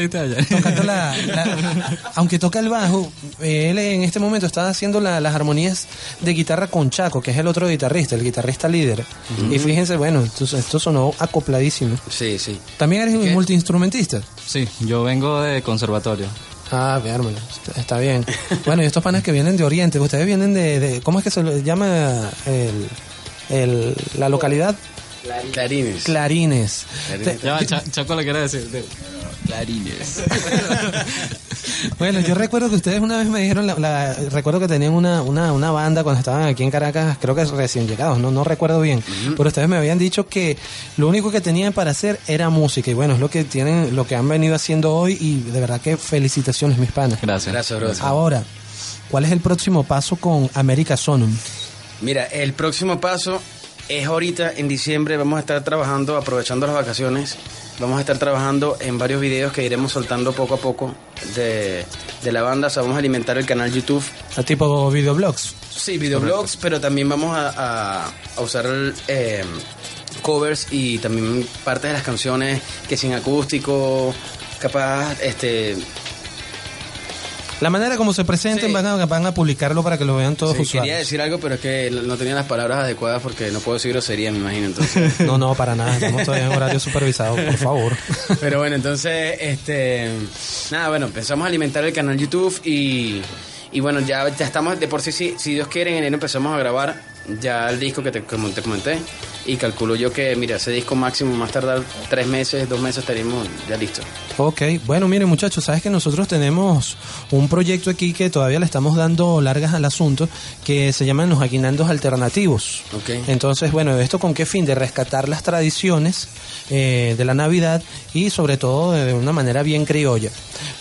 tocando la, la- aunque toca el bajo, él en este momento está haciendo la- las armonías de guitarra con Chaco, que es el otro guitarrista, el guitarrista líder. Y fíjense, bueno, esto, esto sonó acopladísimo. Sí, sí. ¿También eres un multiinstrumentista? Sí, yo vengo de conservatorio. Ah, vérmelo, está, está bien. Bueno, y estos panas que vienen de Oriente, ustedes vienen de, de- ¿cómo es que se llama el, el- la localidad? Clarines. Clarines. Ya, Cha- Chaco le quiere decir. de- Clarines. Bueno, yo recuerdo que ustedes una vez me dijeron, la, la- recuerdo que tenían una, una, una banda cuando estaban aquí en Caracas, creo que recién llegados, no, no recuerdo bien, pero ustedes me habían dicho que lo único que tenían para hacer era música y bueno, es lo que tienen, lo que han venido haciendo hoy y de verdad que felicitaciones mis panas. Gracias. Gracias, bro. Ahora, ¿cuál es el próximo paso con América Sonum? Mira, el próximo paso es ahorita en diciembre. Vamos a estar trabajando, aprovechando las vacaciones. Vamos a estar trabajando en varios videos que iremos soltando poco a poco de, de la banda. O sea, vamos a alimentar el canal YouTube. ¿A tipo videoblogs? Sí, videoblogs, pero también vamos a, a- a usar eh, covers y también partes de las canciones que sin acústico, capaz, este, La manera como se presenten van, a, van a publicarlo para que lo vean todos sí, quería decir algo, pero es que no tenía las palabras adecuadas porque no puedo decir grosería, me imagino. Entonces. No, no, para nada, estamos todavía en horario supervisado, por favor. Pero bueno, entonces, este, nada, bueno, empezamos a alimentar el canal YouTube y, y bueno, ya, ya estamos, de por sí, si, si Dios quiere, en enero empezamos a grabar ya el disco que te, como te comenté y calculo yo que, mira, ese disco máximo más tardar tres meses, dos meses estaríamos ya listos. Ok, bueno, miren muchachos, sabes que nosotros tenemos un proyecto aquí que todavía le estamos dando largas al asunto, que se llaman los aguinaldos alternativos. Ok. Entonces, bueno, ¿esto con qué fin? De rescatar las tradiciones eh, de la Navidad y sobre todo de una manera bien criolla.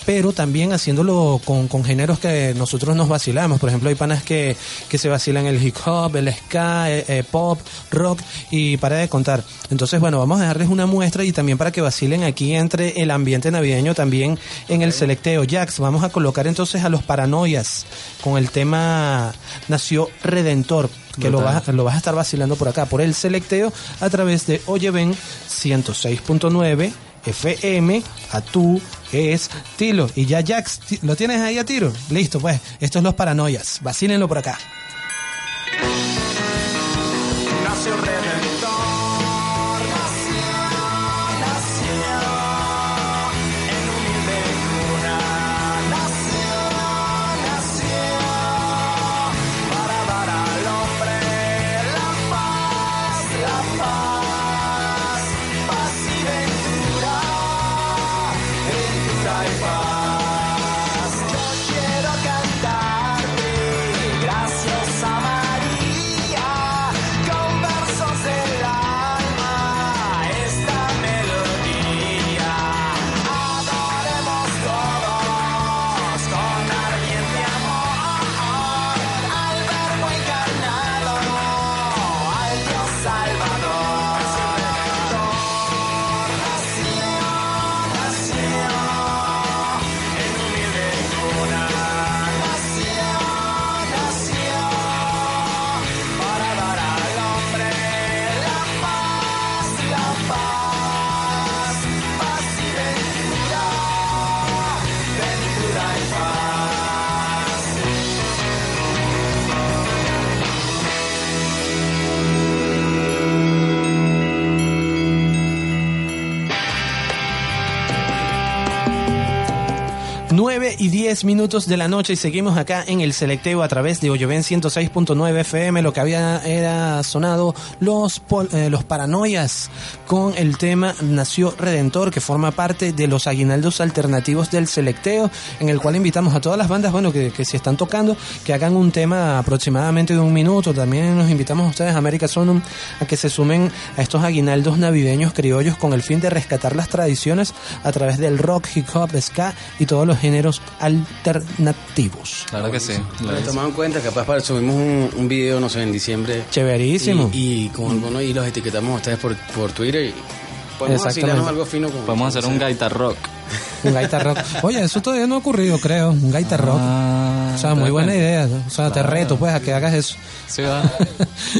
Pero también haciéndolo con, con géneros que nosotros nos vacilamos. Por ejemplo, hay panas que, que se vacilan el hip hop, el ska, eh, eh, pop, rock y para de contar. Entonces, bueno, vamos a dejarles una muestra y también para que vacilen aquí entre el ambiente navideño también en el selecteo. Jax, vamos a colocar entonces a los paranoias con el tema Nació Redentor que lo vas, lo vas a estar vacilando por acá, por el selecteo, a través de Oyeven 106.9 FM, a tú es Tilo. Y ya Jax, ¿lo tienes ahí a tiro? Listo, pues, esto es Los Paranoias, vacílenlo por acá. Nació Redentor, y 10 minutos de la noche y seguimos acá en el selecteo a través de Oyoven 106.9 FM. Lo que había era sonado los, eh, los paranoias con el tema Nació Redentor, que forma parte de los aguinaldos alternativos del selecteo, en el cual invitamos a todas las bandas, bueno, que, que si están tocando, que hagan un tema aproximadamente de un minuto. También nos invitamos a ustedes, América Sonum, a que se sumen a estos aguinaldos navideños criollos con el fin de rescatar las tradiciones a través del rock, hip hop, ska y todos los géneros alternativos. Claro que sí. Lo he tomado en cuenta, capaz para subimos un, un video, no sé, en diciembre. Chéverísimo. Y, y, con algunos, y los etiquetamos a ustedes por, por Twitter y Podemos vacilarnos algo fino con Podemos hacer un gaita rock. Un gaita rock. Oye, eso todavía no ha ocurrido, creo. Un gaita rock. Ah, o sea, muy buena idea. O sea, te Claro. reto, pues, a que hagas eso. Sí, va.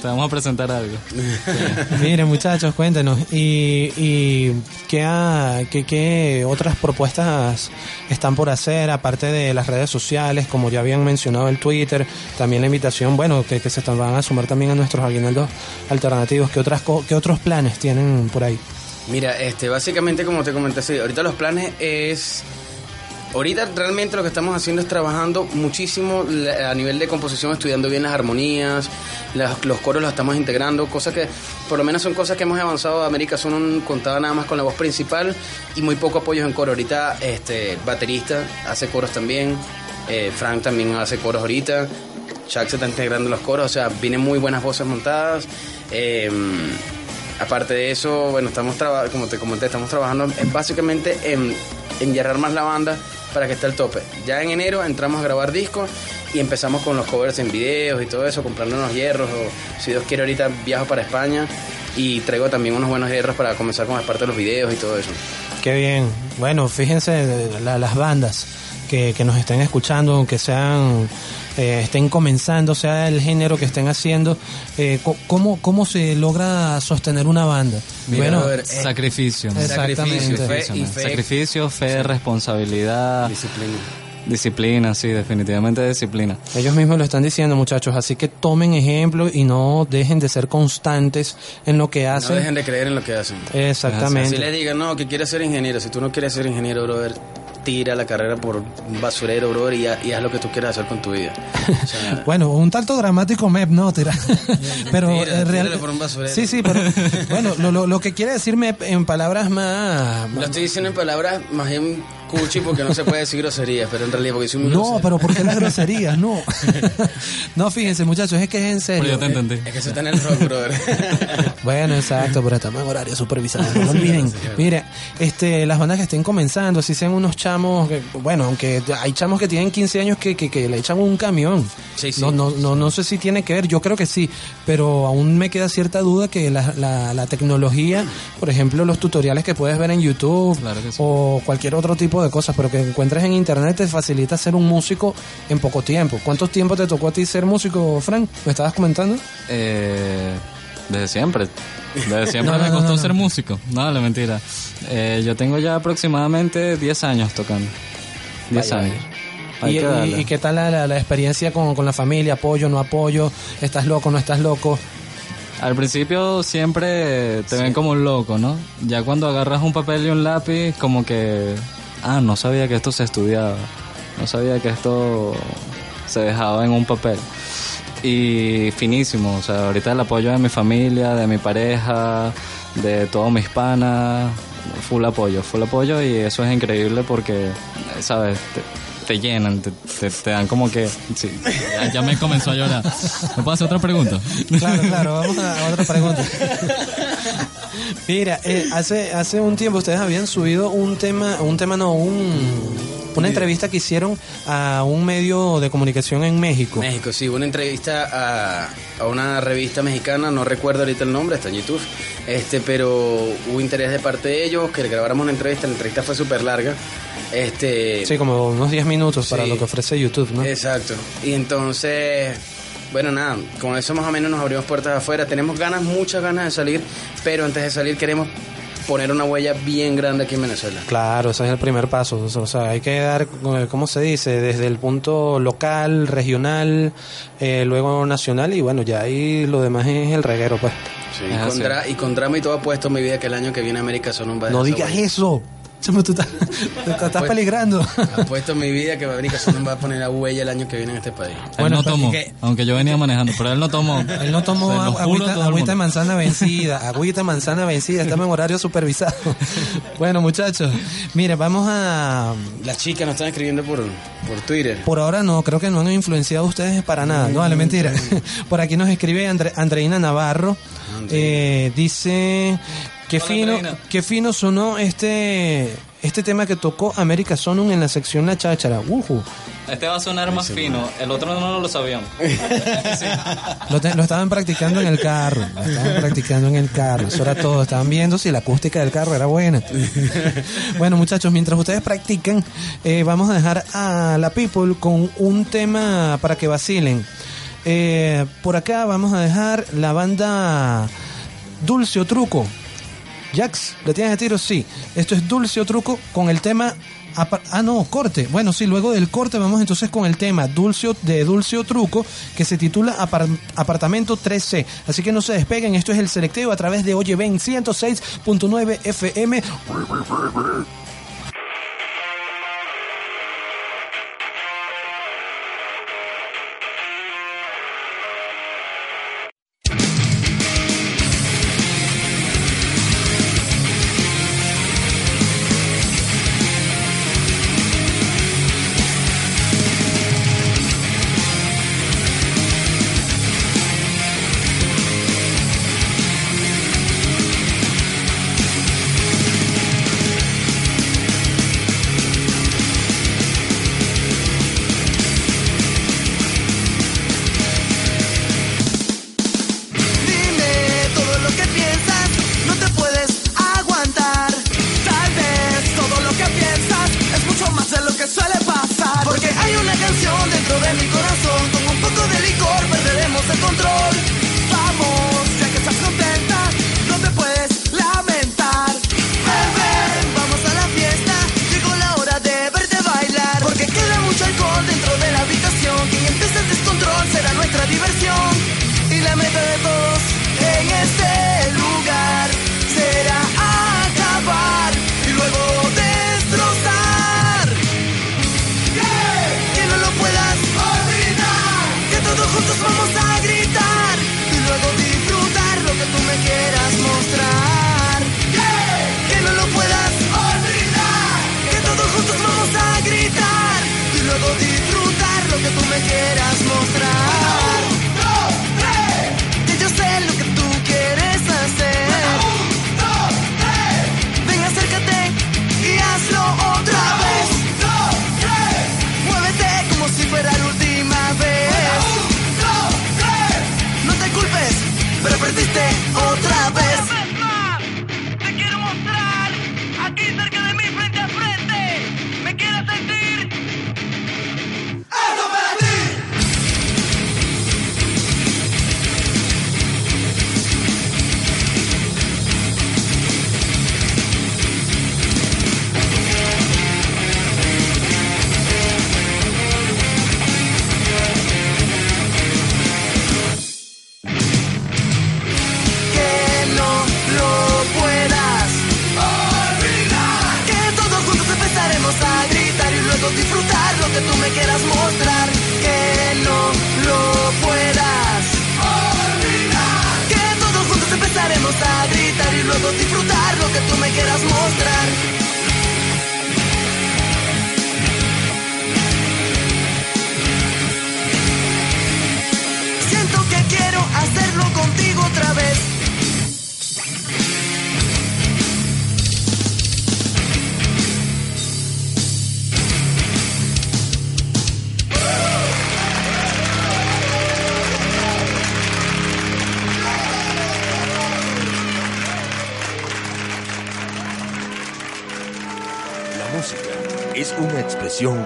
Te vamos a presentar algo. Miren, muchachos, cuéntenos. ¿Y, y qué, ha- qué, qué otras propuestas están por hacer, aparte de las redes sociales, como ya habían mencionado el Twitter, también la invitación, bueno, que, que se están- van a sumar también a nuestros aguinaldos alternativos? ¿Qué, otras, co- ¿Qué otros planes tienen por ahí? Mira, este, básicamente como te comenté, ahorita los planes es... Ahorita realmente lo que estamos haciendo es trabajando muchísimo a nivel de composición, estudiando bien las armonías, los coros los estamos integrando, cosas que por lo menos son cosas que hemos avanzado. América son un, contaba nada más con la voz principal y muy poco apoyo en coro. Ahorita este baterista hace coros también, eh, Frank también hace coros ahorita, Chuck se está integrando los coros, o sea, vienen muy buenas voces montadas. eh, Aparte de eso, bueno, estamos como te comenté, estamos trabajando en- básicamente en, en más la banda para que esté al tope. Ya en enero entramos a grabar discos y empezamos con los covers en videos y todo eso, comprando unos hierros o si Dios quiere ahorita viajo para España y traigo también unos buenos hierros para comenzar con las partes de los videos y todo eso. Qué bien. Bueno, fíjense la- las bandas que, que nos estén escuchando, aunque sean eh, estén comenzando, sea el género que estén haciendo, eh, ¿cómo, ¿cómo se logra sostener una banda? Mira, bueno, eh, sacrificio. ¿no? Exactamente. Sacrificio, ¿no? Sacrificio, fe, responsabilidad. Disciplina. Disciplina, sí, definitivamente disciplina. Ellos mismos lo están diciendo, muchachos, así que tomen ejemplo y no dejen de ser constantes en lo que No hacen. dejen de creer en lo que hacen. Exactamente. Si le digan, no, que quieres ser ingeniero, si tú no quieres ser ingeniero, brother, tira la carrera por un basurero, brother, y, y haz lo que tú quieras hacer con tu vida. O sea, Bueno, un tanto dramático Mep, no, tira. pero Tira, eh, real- por un basurero. Sí, sí, pero bueno, lo, lo, lo que quiere decir Mep en palabras más Lo estoy diciendo en palabras más bien cuchi porque no se puede decir groserías, pero en realidad porque soy muy No, grosero. pero ¿por qué las groserías? No. no, fíjense, muchachos, es que es en serio. Pero yo te entendí. Es que eso está en el rock, brother. Bueno, exacto, pero estamos en horario supervisado. No lo olviden. Mire, este, las bandas que estén comenzando, si sean unos chamos, que- bueno, aunque hay chamos que tienen 15 años que, que, que le echan un camión. Sí, sí. No, no, no, no sé si tiene que ver, yo creo que sí, pero aún me queda cierta duda que la, la, la tecnología, por ejemplo, los tutoriales que puedes ver en YouTube o cualquier otro tipo de cosas, pero que encuentres en internet te facilita ser un músico en poco tiempo. ¿Cuánto tiempo te tocó a ti ser músico, Frank? ¿Me estabas comentando? Eh, desde siempre. Desde siempre No, no, me costó no, ser músico. No, la mentira. Eh, yo tengo ya aproximadamente 10 años tocando. 10 Vaya, años. ¿Y, qué tal la, la- la experiencia con, con la familia? ¿Apoyo, no apoyo? ¿Estás loco, no estás loco? Al principio siempre te ven como un loco, ¿no? Ya cuando agarras un papel y un lápiz, como que, ah, no sabía que esto se estudiaba, no sabía que esto se dejaba en un papel. Y finísimo, o sea, ahorita el apoyo de mi familia, de mi pareja, de todos mis panas, full apoyo, full apoyo y eso es increíble porque, ¿sabes? Te, te llenan, te, te- te dan como que... Sí, ya, ya me comenzó a llorar. ¿Me puedo hacer otra pregunta? Claro, claro, vamos a, a otra pregunta. Mira, eh, hace, hace un tiempo ustedes habían subido un tema, un tema no, un, una entrevista que hicieron a un medio de comunicación en México. México, sí, una entrevista a, a una revista mexicana, no recuerdo ahorita el nombre, está en YouTube, este, pero hubo interés de parte de ellos que le grabáramos una entrevista, la entrevista fue súper larga, este... Sí, como unos 10 minutos para Sí. lo que ofrece YouTube, ¿no? Exacto, y entonces, bueno, nada, con eso más o menos nos abrimos puertas afuera, tenemos ganas, muchas ganas de salir, pero antes de salir queremos poner una huella bien grande aquí en Venezuela. Claro, ese es el primer paso. O sea, hay que dar, eh, ¿cómo se dice? Desde el punto local, regional, eh, luego nacional y bueno, ya ahí lo demás es el reguero, pues. Sí, y, con y con drama y todo apuesto mi vida que el año que viene América son un No digas eso. Chamo, tú estás, tú estás peligrando. Apuesto mi vida que América Son va a poner la huella el año que viene en este país. Él no tomó, aunque yo venía manejando, pero él no tomó. Él no tomó a agüita, agüita de manzana vencida, agüita de manzana vencida, estamos en horario supervisado. Bueno, muchachos, mire, vamos a... Las chicas nos están escribiendo por, por Twitter. Por ahora no, creo que no han influenciado a ustedes para nada. No, vale, mentira. Por aquí nos escribe Andre- Andreina Navarro. Eh, dice, qué fino, qué fino sonó este este tema que tocó América Sonum en la sección La Cháchara. Este va a sonar más fino. El otro no lo sabíamos. Lo, te- lo estaban practicando en el carro. Lo estaban practicando en el carro. Eso era todo. Estaban viendo si la acústica del carro era buena. Bueno, muchachos, mientras ustedes practican, eh, vamos a dejar a la People con un tema para que vacilen. Eh, por acá vamos a dejar la banda Dulce o Truco. Jax, ¿le tienes a tiro? Sí. Esto es Dulce o Truco con el tema. Ah, no, corte. Bueno, sí, luego del corte vamos entonces con el tema Dulce de Dulce o Truco que se titula Apar- Apartamento 3C. Así que no se despeguen, esto es el selecteo a través de Oye Ven 106.9 FM.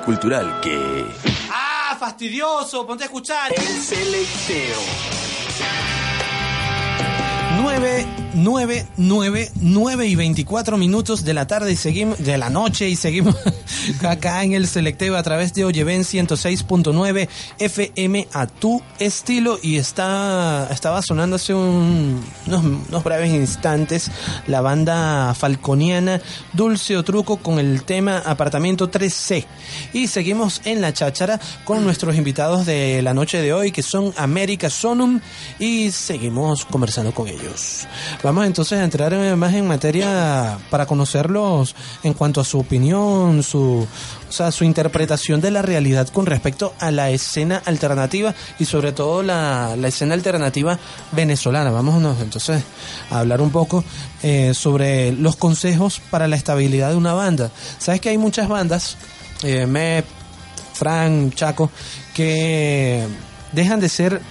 Cultural que... ¡Ah, fastidioso! Ponte a escuchar. El selecteo. 9, 9, 9, 9 y 24 minutos de la tarde y seguimos, de la noche y seguimos acá en el selecteo a través de Oyeven 106.9 FM a tu estilo y está, estaba sonando hace un- unos, unos breves instantes la banda falconiana Dulce o Truco con el tema Apartamento 3C y seguimos en la cháchara con nuestros invitados de la noche de hoy que son América Sonum y seguimos conversando con ellos. Vamos entonces a entrar más en materia para conocerlos en cuanto a su opinión, su, o sea, su interpretación de la realidad con respecto a la escena alternativa y sobre todo la, la escena alternativa venezolana. Vámonos entonces a hablar un poco eh, sobre los consejos para la estabilidad de una banda. Sabes que hay muchas bandas, eh, me Fran, Chaco, que dejan de ser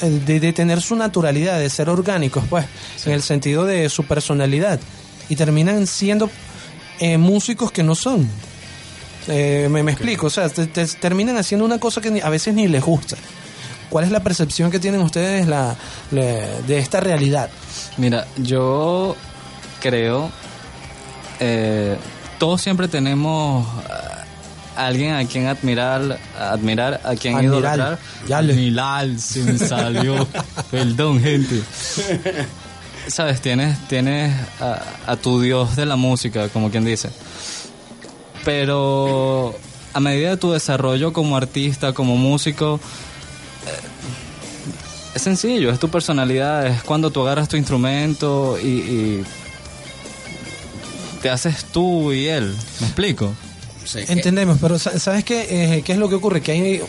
eh, de, de tener su naturalidad, de ser orgánicos, pues, en el sentido de su personalidad, y terminan siendo eh, músicos que no son. Eh, me, me explico, o sea, te- te- terminan haciendo una cosa que ni- a veces ni les gusta. ¿Cuál es la percepción que tienen ustedes la, le- de esta realidad? Mira, yo creo, eh, todos siempre tenemos a alguien a quien admirar, admirar, a quien Admiral. idolatrar. Ya le- Admirar, se me salió. Perdón, gente. Sabes, tienes, tienes a, a tu dios de la música, como quien dice. Pero a medida de tu desarrollo como artista, como músico, es sencillo, es tu personalidad, es cuando tú agarras tu instrumento y, y te haces tú y él. ¿Me explico? Entendemos, pero sa- ¿sabes qué, Eh, qué es lo que ocurre? Que hay,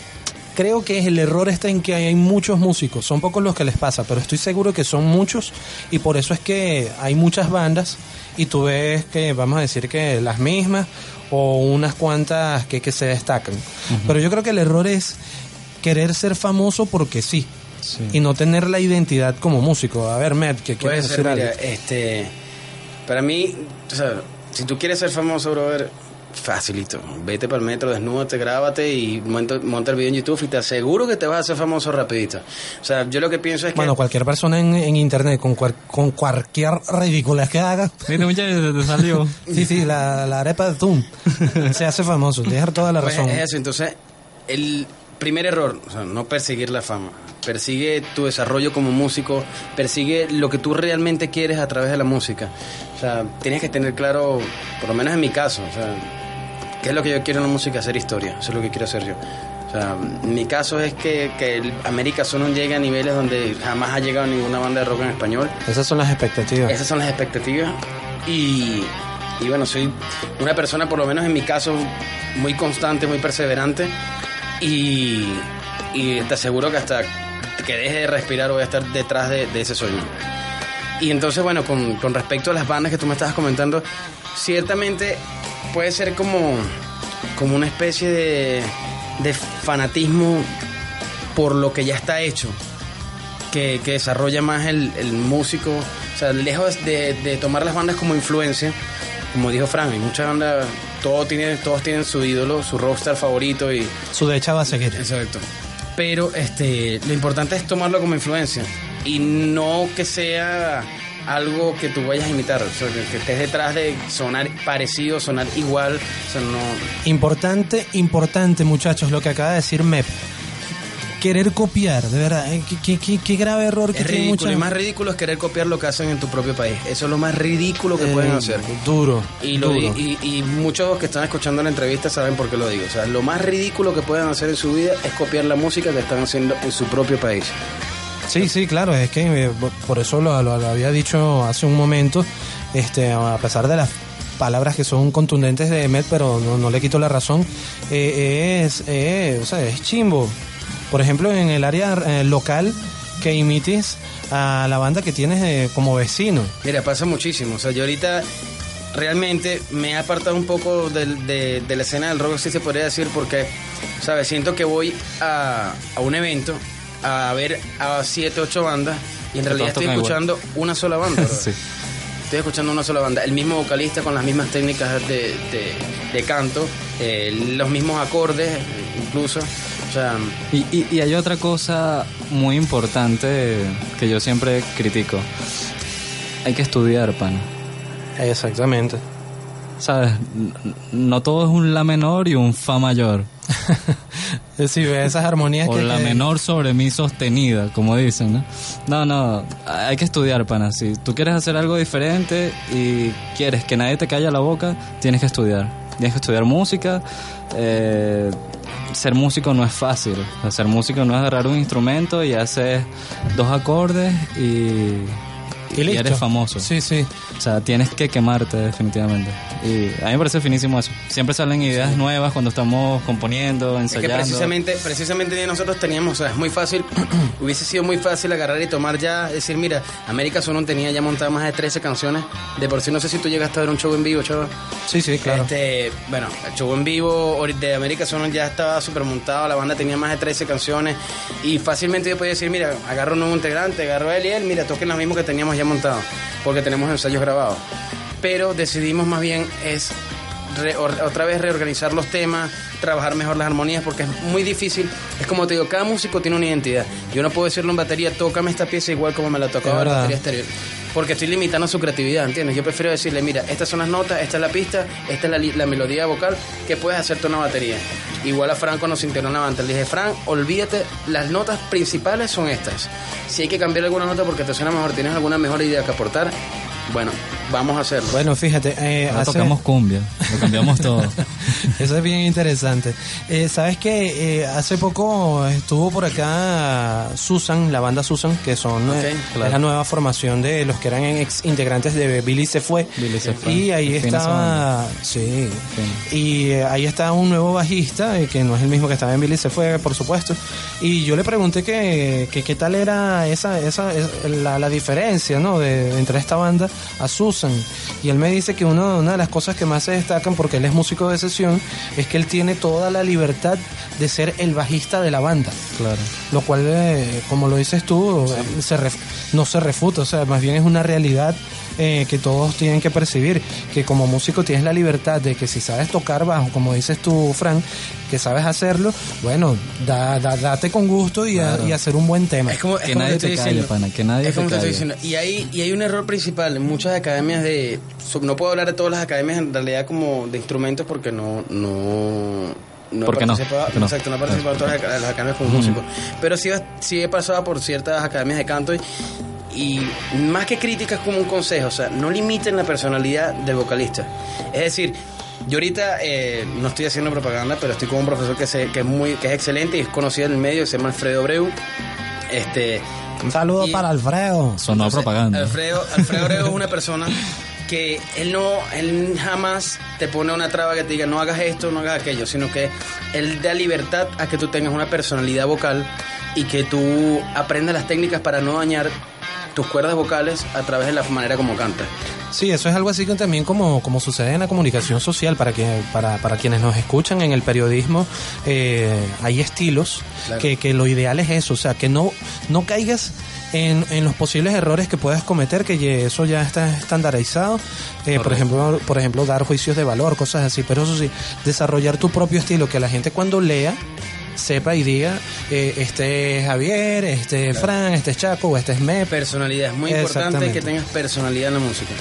creo que el error está en que hay muchos músicos, son pocos los que les pasa, pero estoy seguro que son muchos y por eso es que hay muchas bandas y tú ves que, vamos a decir que las mismas o unas cuantas que, que se destacan. Pero yo creo que el error es querer ser famoso porque sí. Y no tener la identidad como músico. A ver, Matt, que quieres ser, decir mira, algo. este, para mí, o sea, si tú quieres ser famoso, brother, facilito. Vete para el metro, desnúdate, grábate y monta, monta el video en YouTube y te aseguro que te vas a hacer famoso rapidito. O sea, yo lo que pienso es que... Bueno, cualquier persona en, en internet con, cual- con cualquier ridiculez que haga. Mira, muchachos, te salió. sí, sí, la, la arepa de atún se hace famoso. Tienes toda la Pues razón. es eso, entonces, el primer error, o sea, no perseguir la fama. Persigue tu desarrollo como músico, persigue lo que tú realmente quieres a través de la música. O sea, tienes que tener claro, por lo menos en mi caso, o sea, ¿qué es lo que yo quiero en la música? Hacer historia, eso es lo que quiero hacer yo. O sea, mi caso es que, que América Solo llegue a niveles donde jamás ha llegado ninguna banda de rock en español. Esas son las expectativas. Esas son las expectativas. Y, y bueno, soy una persona, por lo menos en mi caso, muy constante, muy perseverante. Y, y te aseguro que hasta que deje de respirar voy a estar detrás de, de ese sueño. Y entonces, bueno, con, con respecto a las bandas que tú me estabas comentando, ciertamente puede ser como, como una especie de, de fanatismo por lo que ya está hecho que, que desarrolla más el, el músico. O sea, lejos de, de tomar las bandas como influencia, como dijo Frank, hay muchas bandas, todo tiene, todos tienen su ídolo, su rockstar favorito y... Su de va a seguir. Exacto. Pero este, lo importante es tomarlo como influencia y no que sea algo que tú vayas a imitar, que, estés detrás de sonar parecido, sonar igual, o no... Importante, importante, muchachos, lo que acaba de decir Mep. Querer copiar, de verdad. eh, Qué, qué- qué- qué grave error que Es tiene ridículo. mucha- Y más ridículo es querer copiar lo que hacen en tu propio país. Eso es lo más ridículo que Eh, pueden hacer. Duro. Y, lo duro. y, y muchos que están escuchando la entrevista saben por qué lo digo. O sea, lo más ridículo que pueden hacer en su vida es copiar la música que están haciendo en su propio país. Sí, sí, claro, es que eh, por eso lo, lo- lo había dicho hace un momento, este, a pesar de las palabras que son contundentes de Met, pero no, no le quito la razón, eh, es, eh, o sea, es chimbo. Por ejemplo, en el área eh, local que imites a la banda que tienes eh, como vecino. Mira, pasa muchísimo. O sea, yo ahorita realmente me he apartado un poco de, de la escena del rock, si se podría decir, porque, ¿sabes? Siento que voy a, a un evento a ver a siete, ocho bandas y en realidad estoy igual. escuchando una sola banda. Sí. Estoy escuchando una sola banda. El mismo vocalista con las mismas técnicas de, de- de canto, eh, los mismos acordes, incluso. O sea, Y, y- y hay otra cosa muy importante que yo siempre critico. Hay que estudiar, pan. Exactamente. ¿Sabes? No todo es un La menor y un Fa mayor. Sí, esas armonías O que... la menor sobre mi sostenida, como dicen, ¿no? No, no, hay que estudiar, pana. Si tú quieres hacer algo diferente y quieres que nadie te calla la boca, tienes que estudiar. Tienes que estudiar música. eh, ser músico no es fácil. O ser músico no es agarrar un instrumento y hacer dos acordes y, Y eres famoso. Sí, sí. O sea, tienes que quemarte definitivamente. Y a mí me parece finísimo eso. Siempre salen ideas nuevas cuando estamos componiendo, Es que ensayando. precisamente, precisamente nosotros teníamos, o sea, es muy fácil, hubiese sido muy fácil agarrar y tomar ya, decir, mira, América Sonón tenía ya montadas más de 13 canciones, de por sí no sé si tú llegaste a ver un show en vivo, chaval. Sí, sí, claro. Este, bueno, el show en vivo de América Sonón ya estaba súper montado, la banda tenía más de 13 canciones y fácilmente yo podía decir, mira, agarro un nuevo integrante, agarro a él y él, mira, toquen lo mismo que teníamos ya montado, porque tenemos ensayos grabados. Pero decidimos más bien es re- otra vez reorganizar los temas, trabajar mejor las armonías, porque es muy difícil. Es como te digo, cada músico tiene una identidad. Yo no puedo decirle en batería, tócame esta pieza igual como me la tocaba verdad. batería exterior. Porque estoy limitando su creatividad, ¿entiendes? Yo prefiero decirle, mira, estas son las notas, esta es la pista, esta es la melodía vocal que puedes hacerte una batería. Igual a Fran cuando se integró en la banda, le dije, Fran, olvídate, las notas principales son estas. Si hay que cambiar alguna nota porque te suena mejor, tienes alguna mejor idea que aportar, bueno, vamos a hacerlo. Bueno, fíjate, eh, Ahora hace- tocamos cumbia, lo cambiamos todo. Eso es bien interesante. Eh, Sabes que hace poco estuvo por acá Susan, la banda Susan, que son eh, claro. es la nueva formación de los que eran ex integrantes de Billy se fue. Billy se fue. Y ahí estaba, sí, y eh, ahí está un nuevo bajista eh, que no es el mismo que estaba en Billy se fue, por supuesto. Y yo le pregunté que, que qué tal era esa, esa, es- la, la diferencia, ¿no? De, entre esta banda a Susan. Y él me dice que uno, una de las cosas que más se destacan, porque él es músico de sesión, es que él tiene toda la libertad de ser el bajista de la banda. Claro. Lo cual, eh, como lo dices tú, se ref- no se refuta, o sea, más bien es una realidad eh, que todos tienen que percibir, que como músico tienes la libertad de que si sabes tocar bajo, como dices tú, Frank, que sabes hacerlo, bueno, da, da- date con gusto y, a- Claro. y hacer un buen tema. Es como, es Que como nadie te calle, diciendo. pana, que nadie es como te te estoy diciendo. Y hay, y hay un error principal en muchas academias de... No puedo hablar de todas las academias en realidad como de instrumentos porque no... no no he ¿Por qué no? Exacto, no he participado en todas las aca- las academias como músico. Pero sí, sí he pasado por ciertas academias de canto y, y más que críticas como un consejo, o sea, no limiten la personalidad del vocalista. Es decir, yo ahorita eh, no estoy haciendo propaganda, pero estoy con un profesor que, se- que es muy que es excelente y es conocido en el medio, se llama Alfredo Breu. Este, Un saludo y- para Alfredo. Sonó propaganda. Alfredo, Alfredo Abreu es una persona que él no, él jamás te pone una traba que te diga no hagas esto, no hagas aquello, sino que él da libertad a que tú tengas una personalidad vocal y que tú aprendas las técnicas para no dañar tus cuerdas vocales a través de la manera como cantas. Sí, eso es algo así que también como, como sucede en la comunicación social, para, que, para, para quienes nos escuchan en el periodismo, eh, hay estilos Claro. que, que lo ideal es eso, o sea, que no, no caigas en, en los posibles errores que puedas cometer, que eso ya está estandarizado, Eh, por, ejemplo, por ejemplo, dar juicios de valor, cosas así, pero eso sí, desarrollar tu propio estilo, que la gente cuando lea sepa y diga, eh, este es Javier, este es Fran, este es Chaco, o este es Mep. Personalidad, es muy importante que tengas personalidad en la música.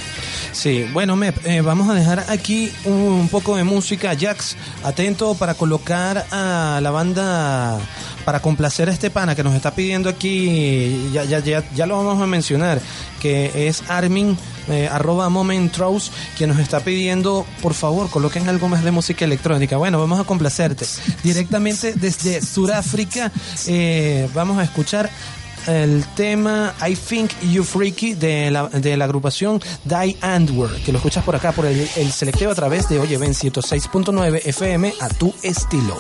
Sí, bueno, Mep, eh, vamos a dejar aquí un poco de música. Jax, atento para colocar a la banda, para complacer a este pana que nos está pidiendo aquí, ya, ya, ya, ya lo vamos a mencionar, que es Armin, eh, arroba Moment Trouse, quien nos está pidiendo, por favor, coloquen algo más de música electrónica. Bueno, vamos a complacerte. Directamente desde Sudáfrica, eh, vamos a escuchar el tema I Think You Freaky de la, de la agrupación Die Antwoord, que lo escuchas por acá, por el, el selecteo a través de Oye Ven 106.9 FM a tu estilo.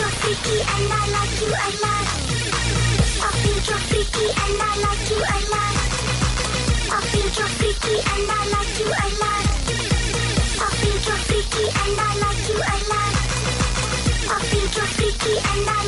You're freaky and I like you a lot. I think you're freaky and I like you a lot. I think you're freaky and I like you a lot. I think you're freaky and I like you a lot. I think you're and I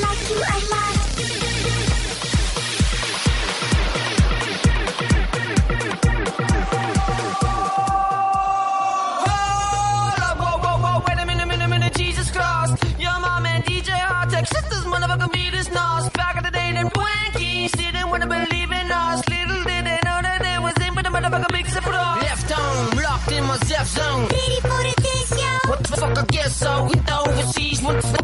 smoke.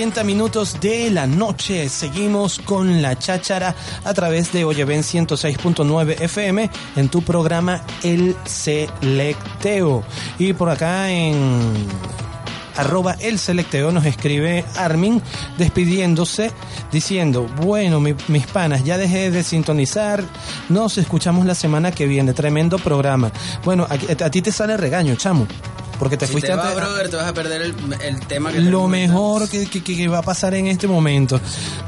40 minutos de la noche. Seguimos con la cháchara a través de Oyeven 106.9 FM en tu programa El Selecteo. Y por acá en arroba el selecteo nos escribe Armin despidiéndose diciendo bueno mi- mis panas ya dejé de sintonizar nos escuchamos la semana que viene tremendo programa bueno a ti te sale regaño chamo porque te si fuiste te antes- brother, te vas a perder el, el tema que lo mejor que, que- que va a pasar en este momento.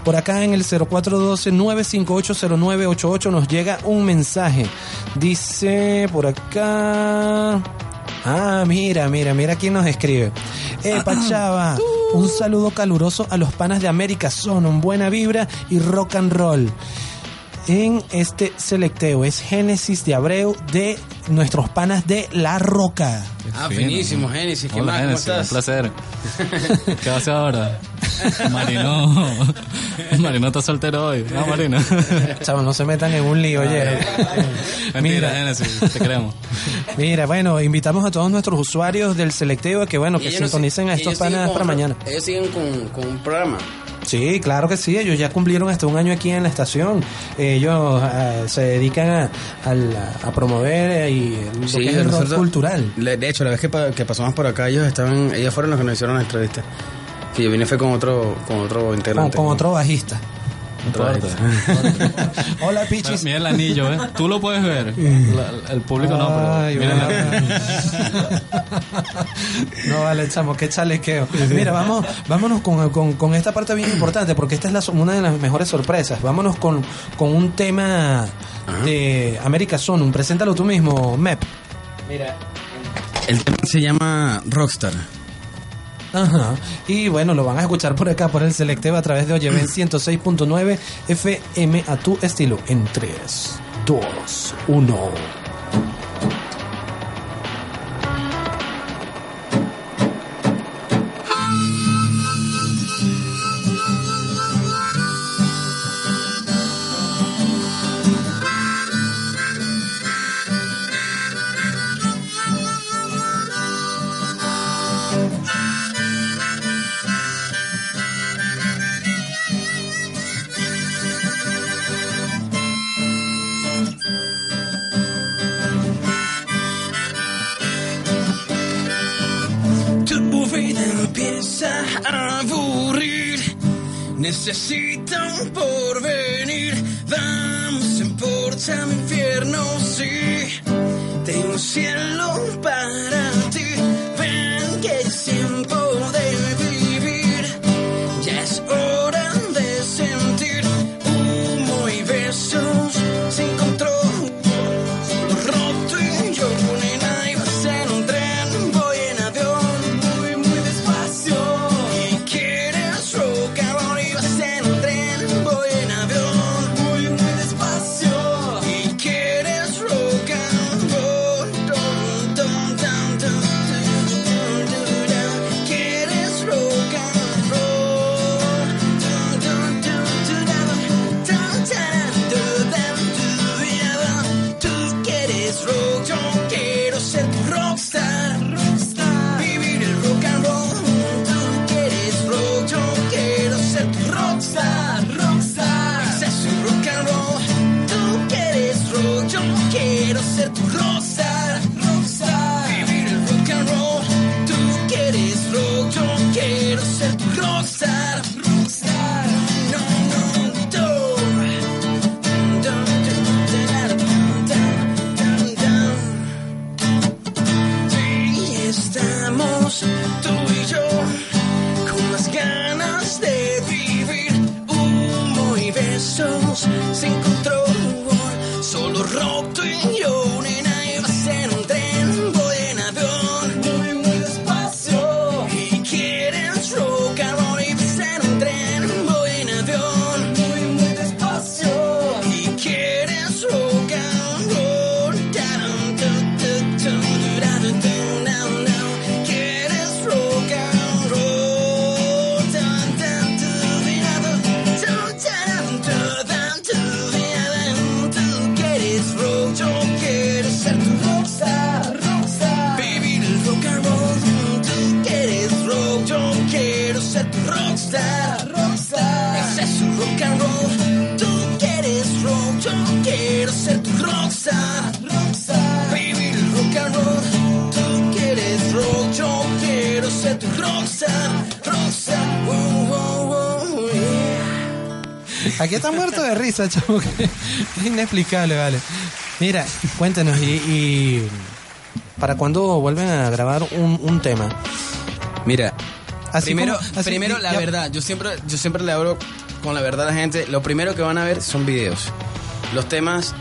Por acá en el 0412-958-0988 nos llega un mensaje. Dice por acá... Ah, mira, mira, mira quién nos escribe. Epa, chava, un saludo caluroso a los panas de América Son, un buena vibra y rock and roll. En este selecteo es Génesis de Abreu de nuestros panas de La Roca. Ah, finísimo, Génesis. ¿Qué Hola, más? ¿Cómo Génesis, estás? Un placer. ¿Qué vas a hacer ahora? Marino. Marino está soltero hoy. No, Marino. Chavos, no se metan en un lío, oye. Mentira, Mira. Génesis, te queremos. Mira, bueno, invitamos a todos nuestros usuarios del selecteo a que, bueno, que ellos no sintonicen a estos panas para mañana. Ellos siguen con, con un programa. Sí, claro que sí, ellos ya cumplieron hasta un año aquí en la estación. Ellos eh, se dedican a, promover eh, y lo que es el rock nosotros- cultural. De hecho, la vez que, que pasamos por acá, ellos estaban, ellos fueron los que nos hicieron la entrevista. Sí, yo vine fue con otro, con otro Con, integrante. con otro bajista. Hola, Pichis. Mira el anillo, ¿eh? Tú lo puedes ver. La- el público no, pero. Ay, la- No, vale, chamo, qué chalequeo. Mira, vamos, vámonos con, con- con esta parte bien importante, porque esta es la, una de las mejores sorpresas. Vámonos con, con un tema de América Sonum. Preséntalo tú mismo, Mep. Mira, el tema se llama Rockstar. Ajá. Y bueno, lo van a escuchar por acá, por el selecteo, a través de Oyeven 106.9 FM a tu estilo. En 3, 2, 1. Necesita un porvenir. Vamos en porta mi infierno, sí. Tengo un cielo para chavo. que Es inexplicable, vale. Mira, cuéntanos, y, y ¿para cuándo vuelven a grabar un, un tema? Mira, Así primero, como- así- primero la ya- verdad, yo siempre, yo siempre le hablo con la verdad a la gente. Lo primero que van a ver son videos. Los temas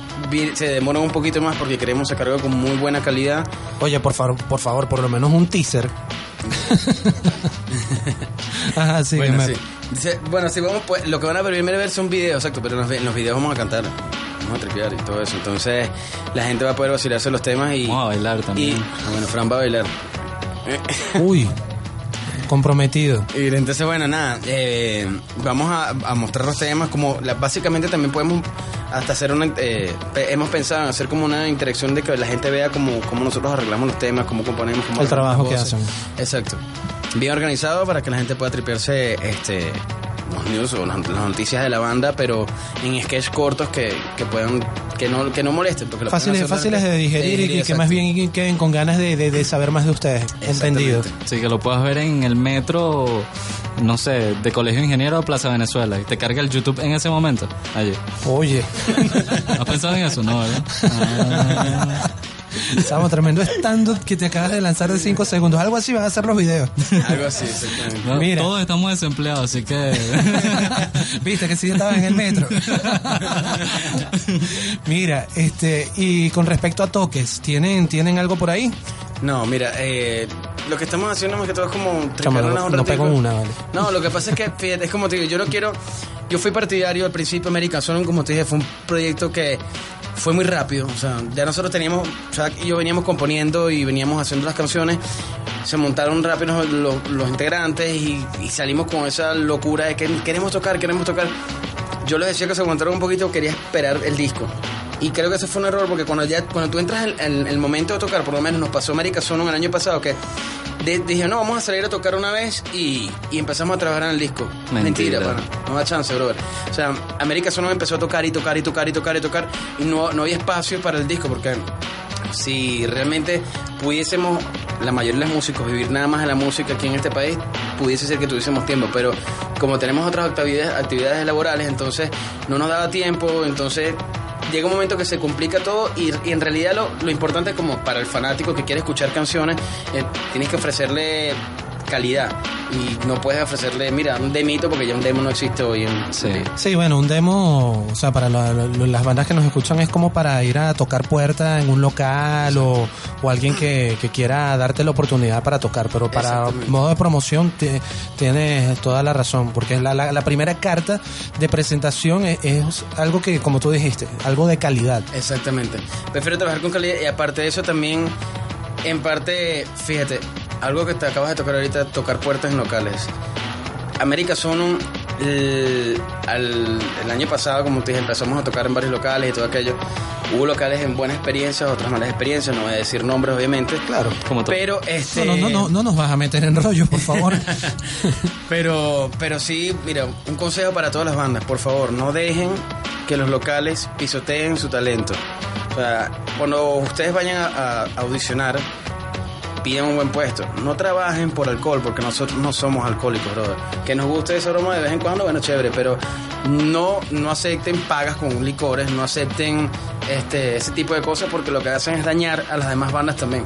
se demoran un poquito más porque queremos sacar algo con muy buena calidad. Oye, por favor, por favor, por lo menos un teaser. Ajá, sí, bueno, que me- sí. Dice, bueno, sí, vamos, pues, lo que van a primero ver son videos, exacto, pero en los, videos vamos a cantar, vamos a tripear y todo eso. Entonces, la gente va a poder vacilarse los temas y. Vamos a bailar también. Y, ah, bueno, Fran va a bailar. Uy, comprometido. Y entonces, bueno, nada, eh, vamos a, a mostrar los temas como, la- básicamente también podemos hasta hacer una, eh, hemos pensado en hacer como una interacción de que la gente vea cómo, cómo nosotros arreglamos los temas, cómo componemos, cómo El trabajo que hacen. Exacto. Bien organizado para que la gente pueda tripearse este, los news o las, las noticias de la banda, pero en sketch cortos que, que puedan, que no, que no molesten. Porque Fáciles, fáciles de digerir y que, más bien queden con ganas de, de- de saber más de ustedes. Entendido. Sí, que lo puedas ver en el metro, no sé, de Colegio Ingeniero o Plaza Venezuela y te carga el YouTube en ese momento. Allí. Oye, ¿Has pensado en eso? No, ¿verdad? Ah. Samo, tremendo stand que te acabas de lanzar de 5 segundos. Algo así van a ser los videos. Algo así, exactamente. No, Mira. Todos estamos desempleados, así que... Viste que sí estaba en el metro. Mira, este, y con respecto a toques, ¿tienen, ¿tienen algo por ahí? No, mira, eh, lo que estamos haciendo más que todo es como tripearnos no, un no pego una, vale. No, lo que pasa es que, fíjate, es como te digo, yo no quiero. Yo fui partidario al principio American Song, como te dije, fue un proyecto que fue muy rápido. O sea, ya nosotros teníamos, Chuck y yo veníamos componiendo y veníamos haciendo las canciones. Se montaron rápido los, integrantes y, salimos con esa locura de que queremos tocar, queremos tocar. Yo les decía que se aguantaron un poquito, quería esperar el disco. Y creo que ese fue un error porque cuando ya cuando tú entras en el, el momento de tocar, por lo menos nos pasó América Sono el año pasado, que de- dije, no, vamos a salir a tocar una vez y, y empezamos a trabajar en el disco. Mentira. no da chance, brother. O sea, América Sono empezó a tocar y tocar y tocar y tocar y tocar y no, no había espacio para el disco porque si realmente pudiésemos la mayoría de los músicos vivir nada más de la música aquí en este país, pudiese ser que tuviésemos tiempo, pero como tenemos otras actividades, actividades laborales, entonces no nos daba tiempo, entonces llega un momento que se complica todo y, en realidad lo, lo importante como para el fanático que quiere escuchar canciones, eh, tienes que ofrecerle calidad y no puedes ofrecerle, mira, un demito porque ya un demo no existe hoy en Sí. Sí, bueno, un demo, o sea, para la- la- las bandas que nos escuchan es como para ir a tocar puerta en un local o, o alguien que, que quiera darte la oportunidad para tocar, pero para modo de promoción te- tienes toda la razón, porque la, la- la primera carta de presentación es, es algo que, como tú dijiste, algo de calidad. Exactamente. Prefiero trabajar con calidad y aparte de eso también, en parte, fíjate, algo que te acabas de tocar ahorita, tocar puertas en locales. América Sonum, el, al- el año pasado, como te dije, empezamos a tocar en varios locales y todo aquello. Hubo locales en buenas experiencias, otras malas experiencias, no voy a decir nombres obviamente. Claro. Pero este... No, no, no, no, no nos vas a meter en rollos, por favor. Pero, pero sí, mira, un consejo para todas las bandas, por favor, no dejen que los locales pisoteen su talento. O sea, cuando ustedes vayan a, a audicionar, pidan un buen puesto. No trabajen por alcohol, porque nosotros no somos alcohólicos, brother. Que nos guste esa broma de vez en cuando, bueno, chévere, pero no, no acepten pagas con licores, no acepten este, ese tipo de cosas, porque lo que hacen es dañar a las demás bandas también.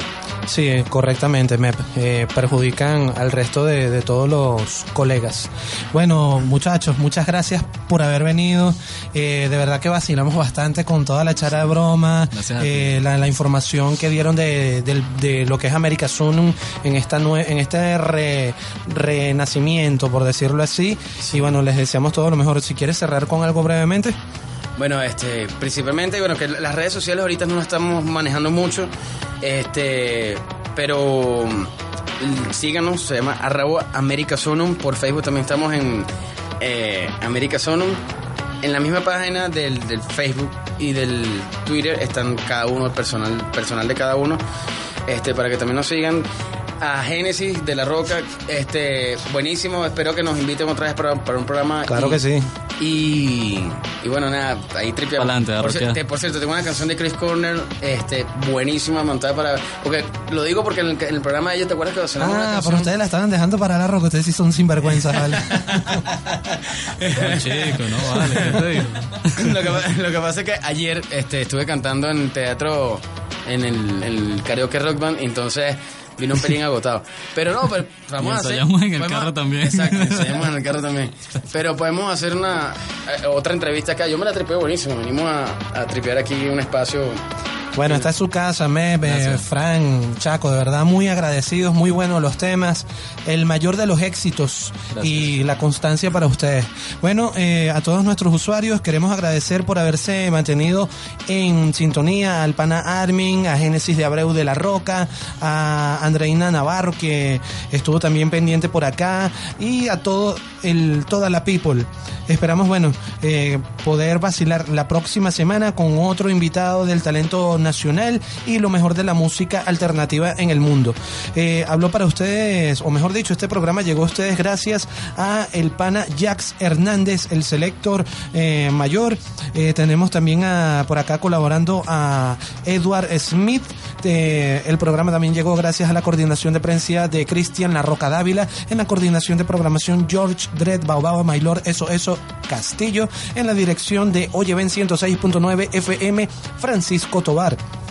Sí, correctamente, me eh, perjudican al resto de, de todos los colegas. Bueno, muchachos, muchas gracias por haber venido. Eh, de verdad que vacilamos bastante con toda la chara de broma, eh, la, la información que dieron de lo que es América Sunum en esta en este re- renacimiento, por decirlo así. Y bueno, les deseamos todo lo mejor. Si quieres cerrar con algo brevemente. Bueno, este, principalmente, bueno, que las redes sociales ahorita no las estamos manejando mucho, este, pero mm, síganos, se llama arroba America Sonum, por Facebook también estamos en eh, America Sonum, en la misma página del, del Facebook y del Twitter están cada uno, el personal, personal de cada uno, este, para que también nos sigan. A Génesis de la Roca, este, buenísimo, espero que nos inviten otra vez para, para un programa. Claro y- que sí. y, y bueno, nada, ahí tripeamos. Pa'lante, a por, rockear. cier- por cierto, tengo una canción de Chris Corner, este, buenísima, montada para... Porque lo digo porque en el, en el programa de ellos, ¿te acuerdas que una Ah, canción? pero ustedes la estaban dejando para la roca, ustedes sí son sinvergüenzas, ¿vale? No, chico, no vale, ¿qué te digo? lo, que, lo que pasa es que ayer este, estuve cantando en teatro, en el, el karaoke rock band, entonces vino un pelín agotado. Pero no, pero vamos Y a hacer... ensayamos en el podemos- carro también. Exacto, ensayamos en el carro también. Pero podemos hacer una eh, otra entrevista acá. Yo me la tripeo buenísimo. Venimos a, a tripear aquí un espacio... Bueno, esta es su casa, Mebe. Fran, Chaco, de verdad muy agradecidos, muy buenos los temas, el mayor de los éxitos y la constancia para ustedes. Bueno, eh, a todos nuestros usuarios queremos agradecer por haberse mantenido en sintonía al pana Armin, a Génesis de Abreu de la Roca, a Andreina Navarro que estuvo también pendiente por acá y a todo el toda la people. Esperamos, bueno, eh, poder vacilar la próxima semana con otro invitado del talento nacional y lo mejor de la música alternativa en el mundo. Eh, habló para ustedes, o mejor dicho, este programa llegó a ustedes gracias a el pana Jax Hernández, el selector eh, mayor. Eh, tenemos también a, por acá colaborando a Edward Smith. El programa también llegó gracias a la coordinación de prensa de Cristian La Roca Dávila, en la coordinación de programación George Dredd Baobaba Maylor Eso Eso Castillo, en la dirección de Oye Ven 106.9 FM Francisco Tobar. Bye.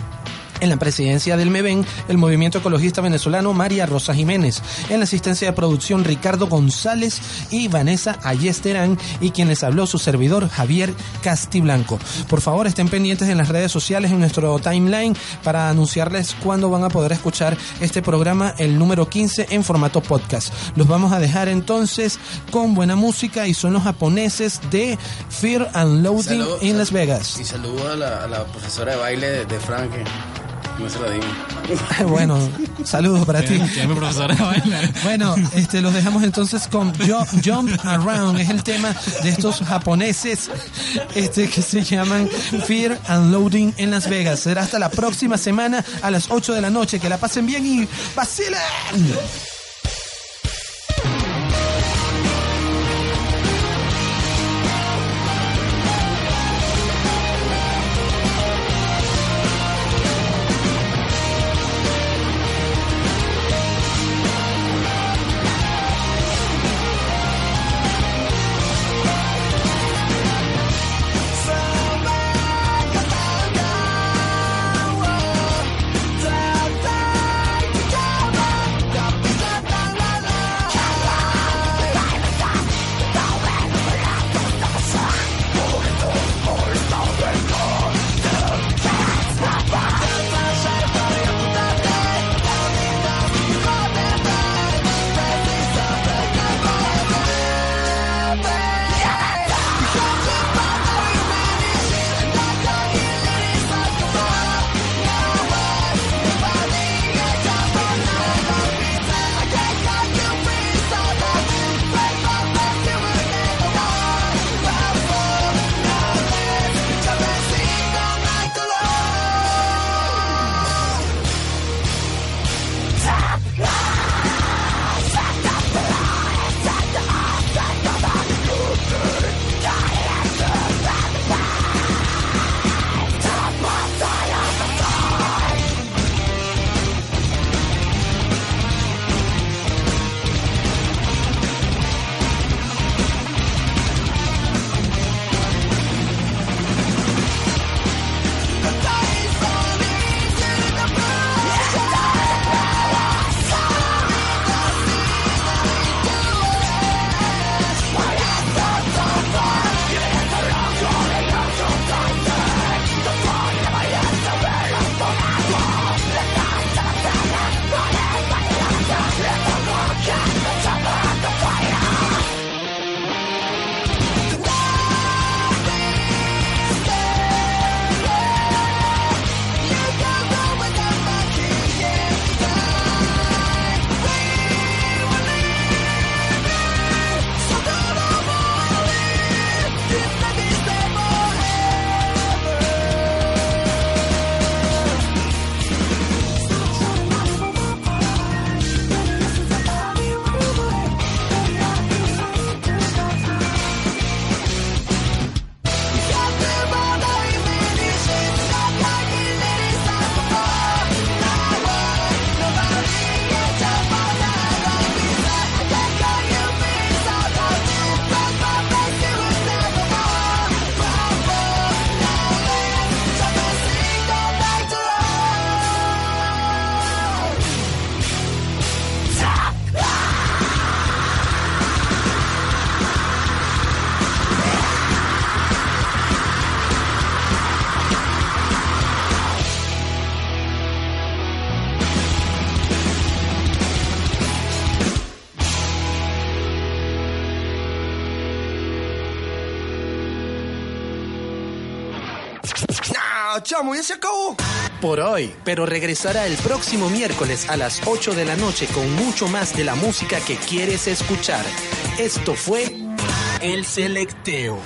En la presidencia del MEVEN, el movimiento ecologista venezolano María Rosa Jiménez. En la asistencia de producción Ricardo González y Vanessa Ayesterán. Y quien les habló su servidor Javier Castiblanco. Por favor, estén pendientes en las redes sociales, en nuestro timeline, para anunciarles cuándo van a poder escuchar este programa, el número 15, en formato podcast. Los vamos a dejar entonces con buena música y son los japoneses de Fear and Saludo- in Las Vegas. Y saludo a la, a la profesora de baile de, de Frank, que no se lo digo. bueno, saludos para ti. Bueno, este, los dejamos entonces con Jump Around. Es el tema de estos japoneses este, que se llaman Fear and Loading en Las Vegas. Será hasta la próxima semana a las 8 de la noche. Que la pasen bien y vacilen. Ya, se acabó. Por hoy, pero regresará el próximo miércoles a las 8 de la noche con mucho más de la música que quieres escuchar. Esto fue El Selecteo.